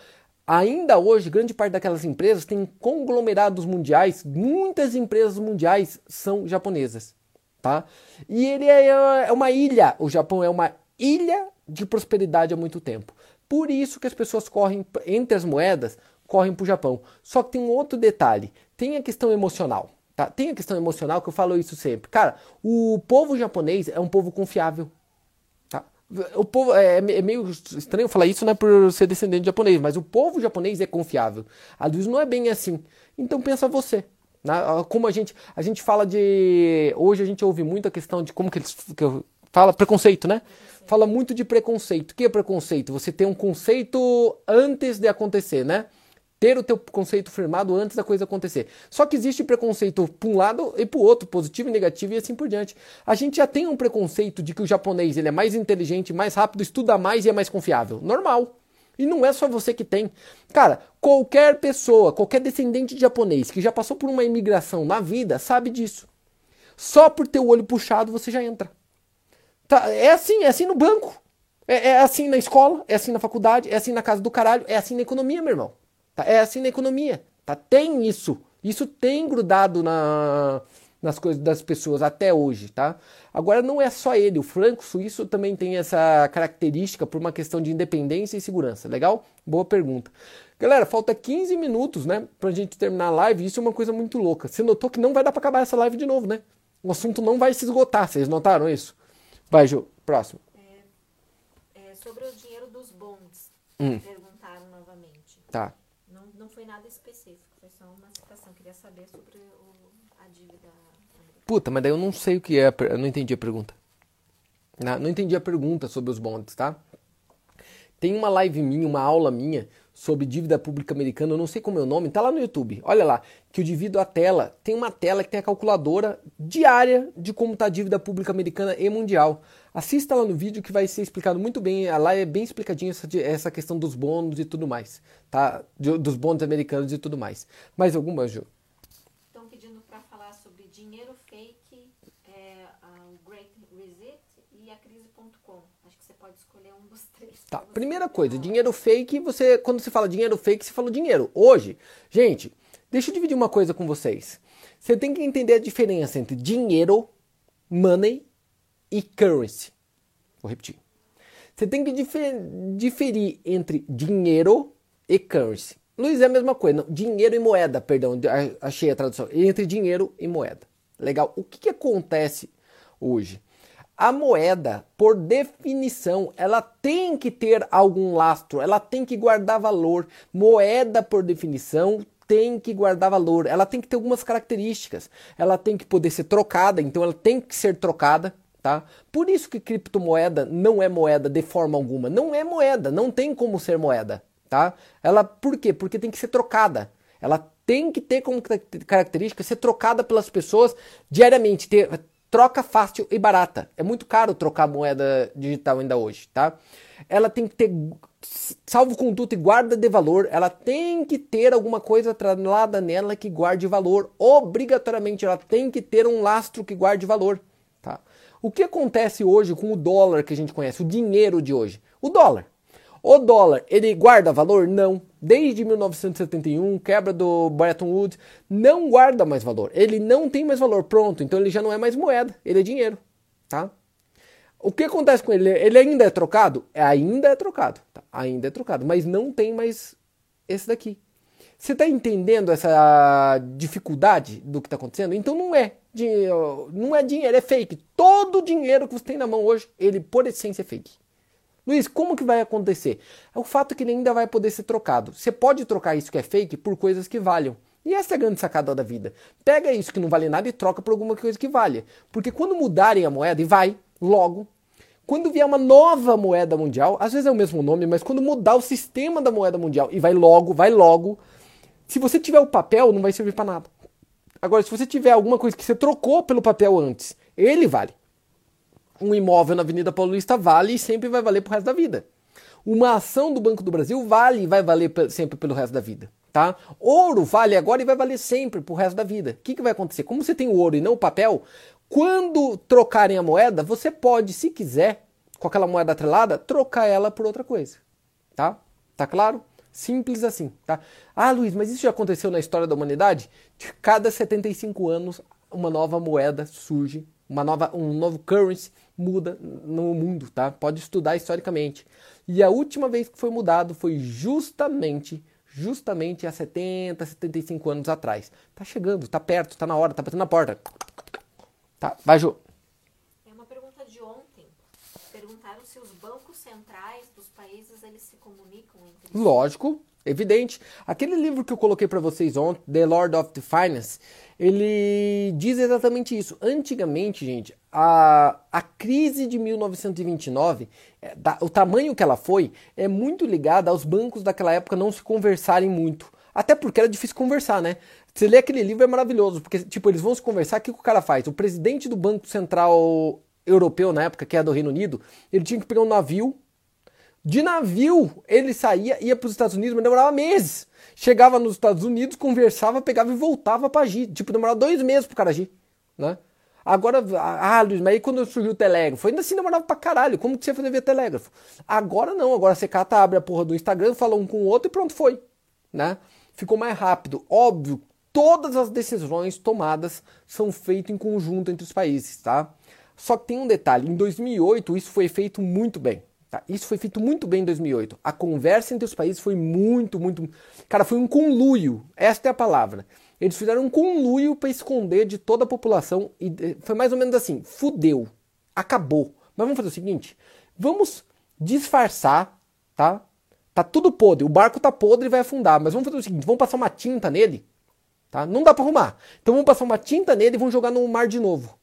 ainda hoje, grande parte daquelas empresas tem conglomerados mundiais, muitas empresas mundiais são japonesas tá? E ele é, é uma ilha, o Japão é uma ilha de prosperidade há muito tempo. Por isso que as pessoas correm entre as moedas, correm para o Japão. Só que tem um outro detalhe, tem a questão emocional. Tá? Tem a questão emocional que eu falo isso sempre. Cara, o povo japonês é um povo confiável. Tá? O povo é, é meio estranho falar isso, não é por ser descendente de japonês, mas o povo japonês é confiável. A luz não é bem assim. Então pensa você. Como a gente, a gente fala de. Hoje a gente ouve muito a questão de como que eles. Que fala preconceito, né? Fala muito de preconceito. O que é preconceito? Você tem um conceito antes de acontecer, né? Ter o teu conceito firmado antes da coisa acontecer. Só que existe preconceito para um lado e para o outro, positivo e negativo e assim por diante. A gente já tem um preconceito de que o japonês ele é mais inteligente, mais rápido, estuda mais e é mais confiável. Normal. E não é só você que tem. Cara, qualquer pessoa, qualquer descendente de japonês que já passou por uma imigração na vida sabe disso. Só por ter o olho puxado você já entra. Tá, é assim, é assim no banco. É, é, assim na escola, é assim na faculdade, é assim na casa do caralho, é assim na economia, meu irmão. Tá, é assim na economia. Tá? Tem isso. Isso tem grudado na, nas coisas das pessoas até hoje, tá? Agora não é só ele, o franco suíço também tem essa característica por uma questão de independência e segurança. Legal? Boa pergunta. Galera, falta 15 minutos, né, pra gente terminar a live. Isso é uma coisa muito louca. Você notou que não vai dar para acabar essa live de novo, né? O assunto não vai se esgotar. Vocês notaram isso? Vai, Ju, próximo. É, é, sobre o dinheiro dos bonds, hum. perguntaram novamente. Tá. Não, não foi nada específico, foi só uma citação. Queria saber sobre o, a dívida Puta, mas daí eu não sei o que é, eu não entendi a pergunta. Não, não entendi a pergunta sobre os bonds, tá? Tem uma live minha, uma aula minha sobre dívida pública americana, eu não sei como é o nome, tá lá no YouTube. Olha lá, que eu divido a tela. Tem uma tela que tem a calculadora diária de como tá a dívida pública americana e mundial. Assista lá no vídeo que vai ser explicado muito bem. Lá é bem explicadinho essa, essa questão dos bônus e tudo mais, tá? Dos bônus americanos e tudo mais. Mais alguma, Ju? Tá, primeira coisa, dinheiro fake, você quando você fala dinheiro fake, você fala dinheiro. Hoje, gente, Deixa eu dividir uma coisa com vocês. Você tem que entender a diferença entre dinheiro, money e currency. Vou repetir. Você tem que difer diferir entre dinheiro e currency. Luiz é a mesma coisa. Não, dinheiro e moeda, perdão, achei a tradução. Entre dinheiro e moeda. Legal. O que, que acontece hoje? A moeda, por definição, ela tem que ter algum lastro, ela tem que guardar valor. Moeda, por definição, tem que guardar valor, ela tem que ter algumas características. Ela tem que poder ser trocada, então ela tem que ser trocada, tá? Por isso que criptomoeda não é moeda de forma alguma. Não é moeda, não tem como ser moeda, tá? Ela, por quê? Porque tem que ser trocada. Ela tem que ter como característica ser trocada pelas pessoas diariamente, ter troca fácil e barata. É muito caro trocar moeda digital ainda hoje, tá? Ela tem que ter salvo conduto e guarda de valor, ela tem que ter alguma coisa atrelada nela que guarde valor. Obrigatoriamente ela tem que ter um lastro que guarde valor, tá? O que acontece hoje com o dólar que a gente conhece, o dinheiro de hoje? O dólar. O dólar, ele guarda valor? Não. Desde 1971, quebra do Bretton Woods, não guarda mais valor. Ele não tem mais valor. Pronto, então ele já não é mais moeda, ele é dinheiro, tá? O que acontece com ele? Ele ainda é trocado? Ainda é trocado, tá? ainda é trocado, mas não tem mais esse daqui. Você está entendendo essa dificuldade do que está acontecendo? Então não é dinheiro, não é dinheiro, é fake. Todo dinheiro que você tem na mão hoje, ele por essência é fake. Luiz, como que vai acontecer? É o fato que ele ainda vai poder ser trocado. Você pode trocar isso que é fake por coisas que valham. E essa é a grande sacada da vida. Pega isso que não vale nada e troca por alguma coisa que valha. Porque quando mudarem a moeda, e vai, logo, quando vier uma nova moeda mundial, às vezes é o mesmo nome, mas quando mudar o sistema da moeda mundial, e vai logo, vai logo, se você tiver o papel, não vai servir para nada. Agora, se você tiver alguma coisa que você trocou pelo papel antes, ele vale um imóvel na Avenida Paulista vale e sempre vai valer pro resto da vida. Uma ação do Banco do Brasil vale e vai valer sempre pelo resto da vida. Tá? Ouro vale agora e vai valer sempre pro resto da vida. O que, que vai acontecer? Como você tem o ouro e não o papel, quando trocarem a moeda, você pode, se quiser, com aquela moeda atrelada, trocar ela por outra coisa. Tá? Tá claro? Simples assim, tá? Ah, Luiz, mas isso já aconteceu na história da humanidade? De cada 75 anos, uma nova moeda surge, uma nova, um novo currency muda no mundo, tá? Pode estudar historicamente. E a última vez que foi mudado foi justamente, justamente há 70, 75 anos atrás. Tá chegando, tá perto, tá na hora, tá batendo na porta. Tá, vai, Ju. É uma pergunta de ontem. Perguntaram se os bancos centrais dos países eles se comunicam entre si. Lógico, evidente. Aquele livro que eu coloquei para vocês ontem, The Lord of the Finance, ele diz exatamente isso. Antigamente, gente, a, a crise de 1929, é, da, o tamanho que ela foi, é muito ligada aos bancos daquela época não se conversarem muito. Até porque era difícil conversar, né? Você lê aquele livro é maravilhoso, porque, tipo, eles vão se conversar, o que, que o cara faz? O presidente do Banco Central Europeu, na época, que é do Reino Unido, ele tinha que pegar um navio. De navio, ele saía, ia para os Estados Unidos, mas demorava meses chegava nos Estados Unidos, conversava, pegava e voltava para agir. Tipo, demorava dois meses pro cara agir, né? Agora, ah, Luiz, mas aí quando surgiu o telégrafo, ainda assim demorava pra caralho. Como que você ia fazer via telégrafo? Agora não, agora você cata, abre a porra do Instagram, fala um com o outro e pronto, foi. Né? Ficou mais rápido. Óbvio, todas as decisões tomadas são feitas em conjunto entre os países, tá? Só que tem um detalhe, em 2008 isso foi feito muito bem. Tá? Isso foi feito muito bem em 2008. A conversa entre os países foi muito, muito. Cara, foi um conluio. Esta é a palavra. Eles fizeram um conluio para esconder de toda a população. E eh, foi mais ou menos assim: fudeu. Acabou. Mas vamos fazer o seguinte: vamos disfarçar, tá? Tá tudo podre. O barco tá podre e vai afundar. Mas vamos fazer o seguinte: vamos passar uma tinta nele. Tá? Não dá para arrumar. Então vamos passar uma tinta nele e vamos jogar no mar de novo.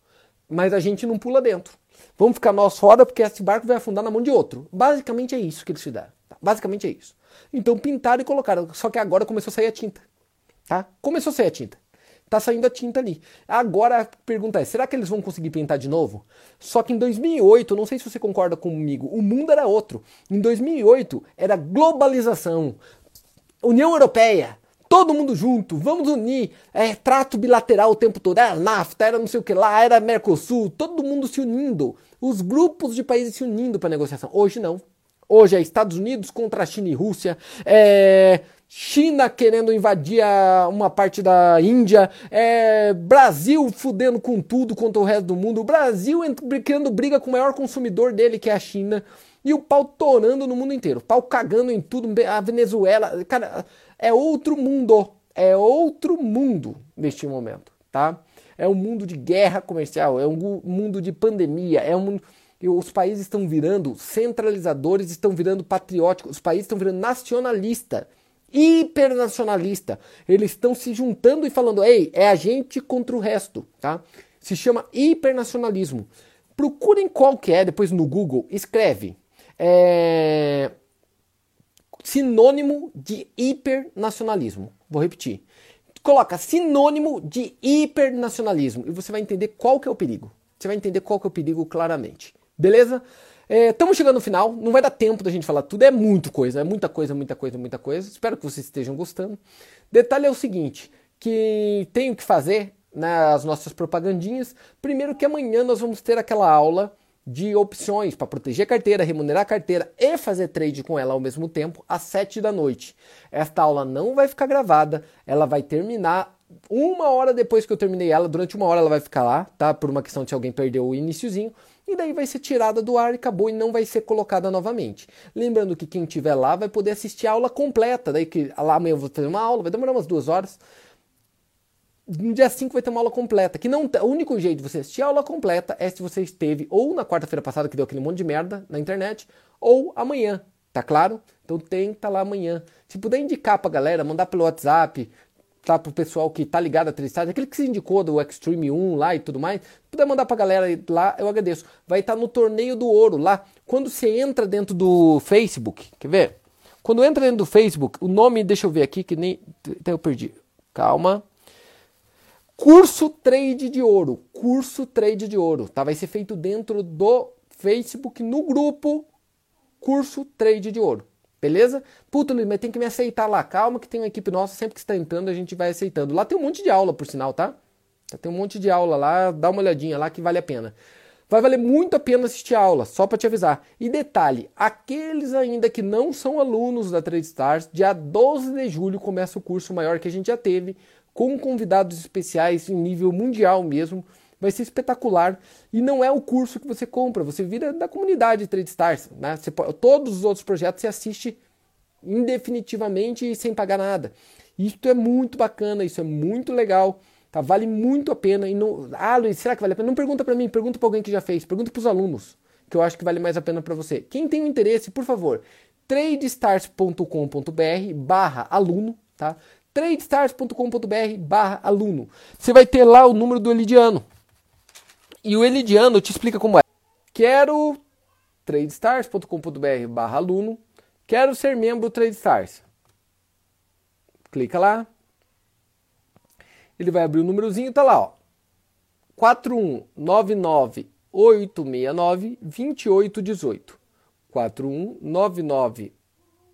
Mas a gente não pula dentro. Vamos ficar nós fora porque esse barco vai afundar na mão de outro. Basicamente é isso que eles fizeram. Tá? Basicamente é isso. Então pintaram e colocaram. Só que agora começou a sair a tinta. Tá? Começou a sair a tinta. Tá saindo a tinta ali. Agora a pergunta é: será que eles vão conseguir pintar de novo? Só que em 2008, não sei se você concorda comigo, o mundo era outro. Em 2008 era globalização. União Europeia, todo mundo junto, vamos unir, é, trato bilateral o tempo todo, era NAFTA, era não sei o que lá, era Mercosul, todo mundo se unindo, os grupos de países se unindo para negociação. Hoje não. Hoje é Estados Unidos contra China e Rússia, é China querendo invadir uma parte da Índia, é Brasil fudendo com tudo contra o resto do mundo, o Brasil criando briga com o maior consumidor dele, que é a China, e o pau torando no mundo inteiro, pau cagando em tudo, a Venezuela, cara, é outro mundo, é outro mundo neste momento, tá? É um mundo de guerra comercial, é um mundo de pandemia, é um mundo os países estão virando centralizadores, estão virando patrióticos, os países estão virando nacionalista, hipernacionalista. Eles estão se juntando e falando, ei, é a gente contra o resto, tá? Se chama hipernacionalismo. Procurem qual que é, depois no Google, escreve. É... Sinônimo de hipernacionalismo. Vou repetir. Coloca sinônimo de hipernacionalismo e você vai entender qual que é o perigo. Você vai entender qual que é o perigo claramente. Beleza? Estamos é, chegando no final, não vai dar tempo da gente falar tudo, é muito coisa, é muita coisa, muita coisa, muita coisa. Espero que vocês estejam gostando. Detalhe é o seguinte, que tenho que fazer nas né, nossas propagandinhas. Primeiro que amanhã nós vamos ter aquela aula de opções para proteger a carteira, remunerar a carteira e fazer trade com ela ao mesmo tempo às 7 da noite. Esta aula não vai ficar gravada, ela vai terminar uma hora depois que eu terminei ela, durante uma hora ela vai ficar lá, tá? Por uma questão de se alguém perdeu o iníciozinho e daí vai ser tirada do ar e acabou e não vai ser colocada novamente. Lembrando que quem tiver lá vai poder assistir a aula completa, daí que lá amanhã eu vou fazer uma aula, vai demorar umas duas horas. No dia 5 vai ter uma aula completa, que não o único jeito de você assistir a aula completa é se você esteve ou na quarta-feira passada que deu aquele monte de merda na internet, ou amanhã, tá claro? Então estar tá lá amanhã. Se puder indicar pra galera, mandar pelo WhatsApp, tá, pro pessoal que tá ligado a Tristade, aquele que se indicou do Extreme 1 lá e tudo mais, puder mandar pra galera lá, eu agradeço. Vai estar tá no Torneio do Ouro lá. Quando você entra dentro do Facebook, quer ver? Quando entra dentro do Facebook, o nome, deixa eu ver aqui, que nem. Até eu perdi. Calma. Curso Trade de Ouro. Curso Trade de Ouro. Tá? Vai ser feito dentro do Facebook, no grupo Curso Trade de Ouro. Beleza? Puta, Luiz, mas tem que me aceitar lá. Calma que tem uma equipe nossa, sempre que está entrando a gente vai aceitando. Lá tem um monte de aula, por sinal, tá? Tem um monte de aula lá, dá uma olhadinha lá que vale a pena. Vai valer muito a pena assistir a aula, só para te avisar. E detalhe, aqueles ainda que não são alunos da Trade Stars, dia 12 de julho começa o curso maior que a gente já teve, com convidados especiais em nível mundial mesmo. Vai ser espetacular e não é o curso que você compra, você vira da comunidade Trade Stars, né? Você, todos os outros projetos você assiste indefinitivamente e sem pagar nada. Isso é muito bacana, isso é muito legal, tá? Vale muito a pena. E não... Ah, Luiz, será que vale a pena? Não pergunta para mim, pergunta para alguém que já fez, pergunta para os alunos, que eu acho que vale mais a pena para você. Quem tem interesse, por favor, tradestars.com.br barra aluno, tá? tradestars.com.br barra aluno. Você vai ter lá o número do Elidiano. E o Elidiano te explica como é. Quero tradestars.com.br barra aluno. Quero ser membro TradeStars. Clica lá. Ele vai abrir o númerozinho, tá lá, ó. 4199 869 2818. 4199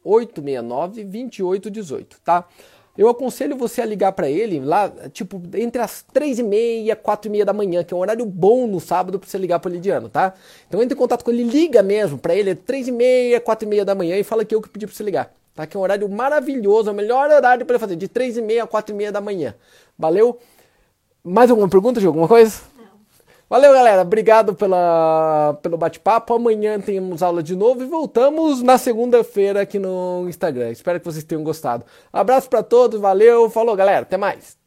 869 2818, tá? Eu aconselho você a ligar para ele lá, tipo, entre as três e meia, quatro e meia da manhã, que é um horário bom no sábado para você ligar para o Lidiano, tá? Então entre em contato com ele, liga mesmo para ele, três e meia, quatro e meia da manhã e fala que eu que pedi para você ligar, tá? Que é um horário maravilhoso, é o melhor horário para ele fazer, de três e meia a quatro e meia da manhã. Valeu? Mais alguma pergunta, de alguma coisa? Valeu, galera. Obrigado pela, pelo bate-papo. Amanhã temos aula de novo e voltamos na segunda-feira aqui no Instagram. Espero que vocês tenham gostado. Abraço para todos. Valeu. Falou, galera. Até mais.